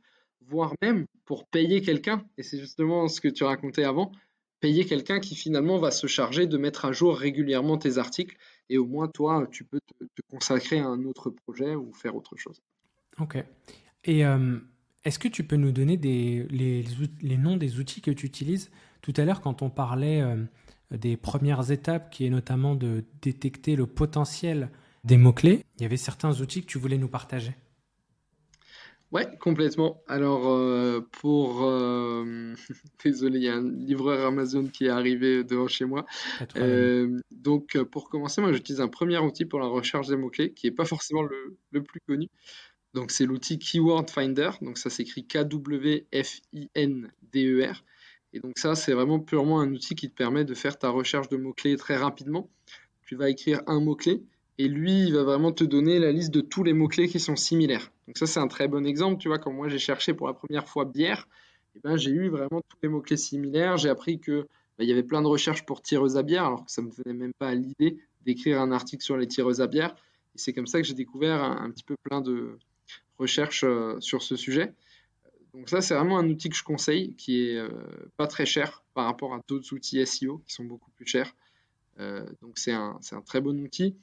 voire même pour payer quelqu'un. Et c'est justement ce que tu racontais avant, payer quelqu'un qui finalement va se charger de mettre à jour régulièrement tes articles. Et au moins, toi, tu peux te, consacrer à un autre projet ou faire autre chose. Ok. Et euh, est-ce que tu peux nous donner des, les, noms des outils que tu utilises? Tout à l'heure, quand on parlait euh, des premières étapes, qui est notamment de détecter le potentiel des mots-clés. Il y avait certains outils que tu voulais nous partager. Ouais, complètement. Alors, euh, pour... euh, Désolé, il y a un livreur Amazon qui est arrivé devant chez moi. Euh, donc, pour commencer, moi, j'utilise un premier outil pour la recherche des mots-clés, qui n'est pas forcément le, le plus connu. Donc, c'est l'outil Keyword Finder. Donc, ça s'écrit K-W-F-I-N-D-E-R. Et donc, ça, c'est vraiment purement un outil qui te permet de faire ta recherche de mots-clés très rapidement. Tu vas écrire un mot-clé et lui, il va vraiment te donner la liste de tous les mots-clés qui sont similaires. Donc, ça, c'est un très bon exemple. Tu vois, quand moi, j'ai cherché pour la première fois bière, eh ben, j'ai eu vraiment tous les mots-clés similaires. J'ai appris que bah, il y avait plein de recherches pour tireuse à bière, alors que ça me venait même pas à l'idée d'écrire un article sur les tireuses à bière. Et c'est comme ça que j'ai découvert un, petit peu plein de recherches euh, sur ce sujet. Donc ça, c'est vraiment un outil que je conseille, qui est euh, pas très cher par rapport à d'autres outils SEO qui sont beaucoup plus chers. Euh, donc c'est un, c'est un très bon outil.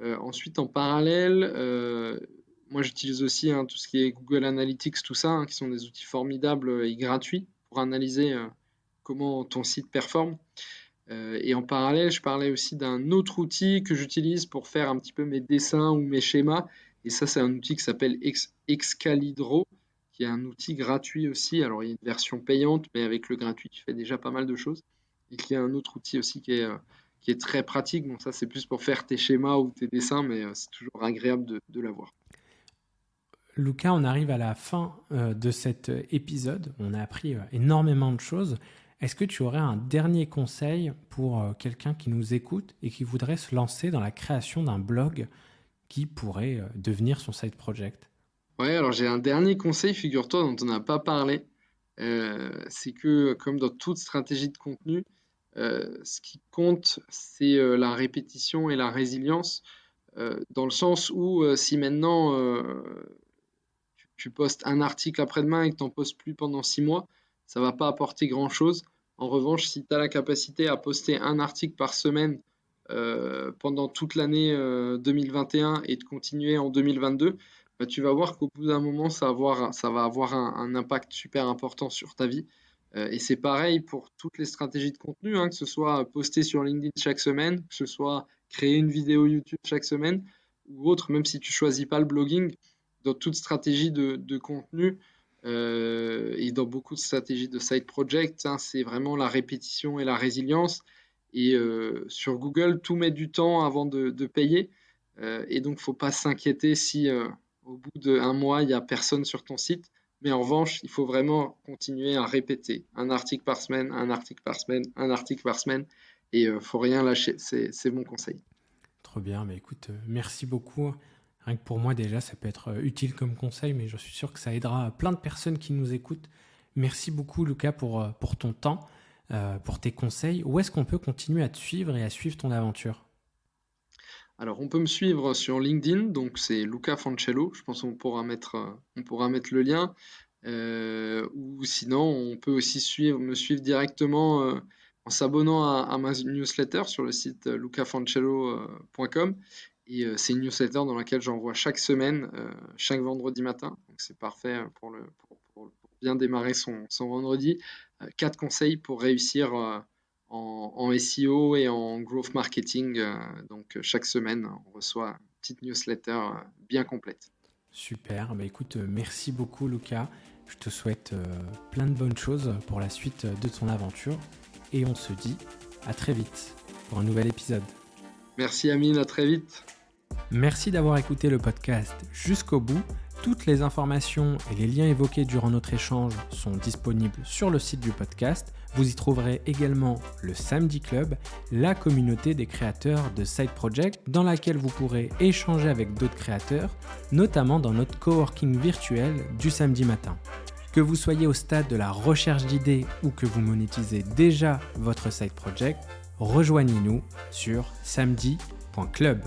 Euh, ensuite, en parallèle, euh, moi j'utilise aussi hein, tout ce qui est Google Analytics, tout ça, hein, qui sont des outils formidables et gratuits pour analyser euh, comment ton site performe. Et en parallèle, je parlais aussi d'un autre outil que j'utilise pour faire un petit peu mes dessins ou mes schémas. Et ça, c'est un outil qui s'appelle Ex- Excalibro, qui est un outil gratuit aussi. Alors, il y a une version payante, mais avec le gratuit, tu fais déjà pas mal de choses. Et y a un autre outil aussi qui est, qui est très pratique. Bon, ça, c'est plus pour faire tes schémas ou tes dessins, mais euh, c'est toujours agréable de, de l'avoir. Lucas, on arrive à la fin euh, de cet euh, épisode. On a appris euh, énormément de choses. Est-ce que tu aurais un dernier conseil pour euh, quelqu'un qui nous écoute et qui voudrait se lancer dans la création d'un blog qui pourrait devenir son side project? Ouais, alors j'ai un dernier conseil, figure-toi, dont on n'a pas parlé. C'est que, comme dans toute stratégie de contenu, euh, ce qui compte, c'est euh, la répétition et la résilience, euh, dans le sens où si maintenant tu, postes un article après-demain et que tu n'en postes plus pendant six mois, ça va pas apporter grand-chose. En revanche, si tu as la capacité à poster un article par semaine pendant toute l'année euh, 2021 et de continuer en 2022, bah, tu vas voir qu'au bout d'un moment, ça va avoir, un impact super important sur ta vie. Euh, et c'est pareil pour toutes les stratégies de contenu, hein, que ce soit poster sur LinkedIn chaque semaine, que ce soit créer une vidéo YouTube chaque semaine ou autre, même si tu choisis pas le blogging, dans toute stratégie de, contenu euh, et dans beaucoup de stratégies de side project, hein, c'est vraiment la répétition et la résilience. Et euh, sur Google, tout met du temps avant de, payer. Et donc, faut pas s'inquiéter si au bout d'un mois, il n'y a personne sur ton site. Mais en revanche, il faut vraiment continuer à répéter un article par semaine, un article par semaine, un article par semaine. Et euh, faut rien lâcher. C'est, mon conseil. Trop bien, mais écoute, euh, merci beaucoup. Rien que pour moi déjà, ça peut être euh, utile comme conseil, mais je suis sûr que ça aidera plein de personnes qui nous écoutent. Merci beaucoup Lucas pour, euh, pour ton temps, pour tes conseils. Où est-ce qu'on peut continuer à te suivre et à suivre ton aventure? Alors, on peut me suivre sur LinkedIn, donc c'est Luca Fancello. Je pense qu'on pourra mettre, euh, le lien. Euh, ou sinon, on peut aussi me suivre directement euh, en s'abonnant à, ma newsletter sur le site lucafancello.com. Et c'est une newsletter dans laquelle j'envoie chaque semaine, chaque vendredi matin. Donc c'est parfait pour, bien démarrer son, vendredi. Quatre conseils pour réussir en, en SEO et en growth marketing. euh, donc euh, chaque semaine, on reçoit une petite newsletter euh, bien complète. Super, bah écoute, merci beaucoup Lucas. Je te souhaite plein de bonnes choses pour la suite de ton aventure et on se dit à très vite pour un nouvel épisode. Merci Amine, à très vite. Merci d'avoir écouté le podcast jusqu'au bout. Toutes les informations et les liens évoqués durant notre échange sont disponibles sur le site du podcast. Vous y trouverez également le Samedi Club, la communauté des créateurs de Side Project dans laquelle vous pourrez échanger avec d'autres créateurs, notamment dans notre coworking virtuel du samedi matin. Que vous soyez au stade de la recherche d'idées ou que vous monétisez déjà votre side project, rejoignez-nous sur samedi.club.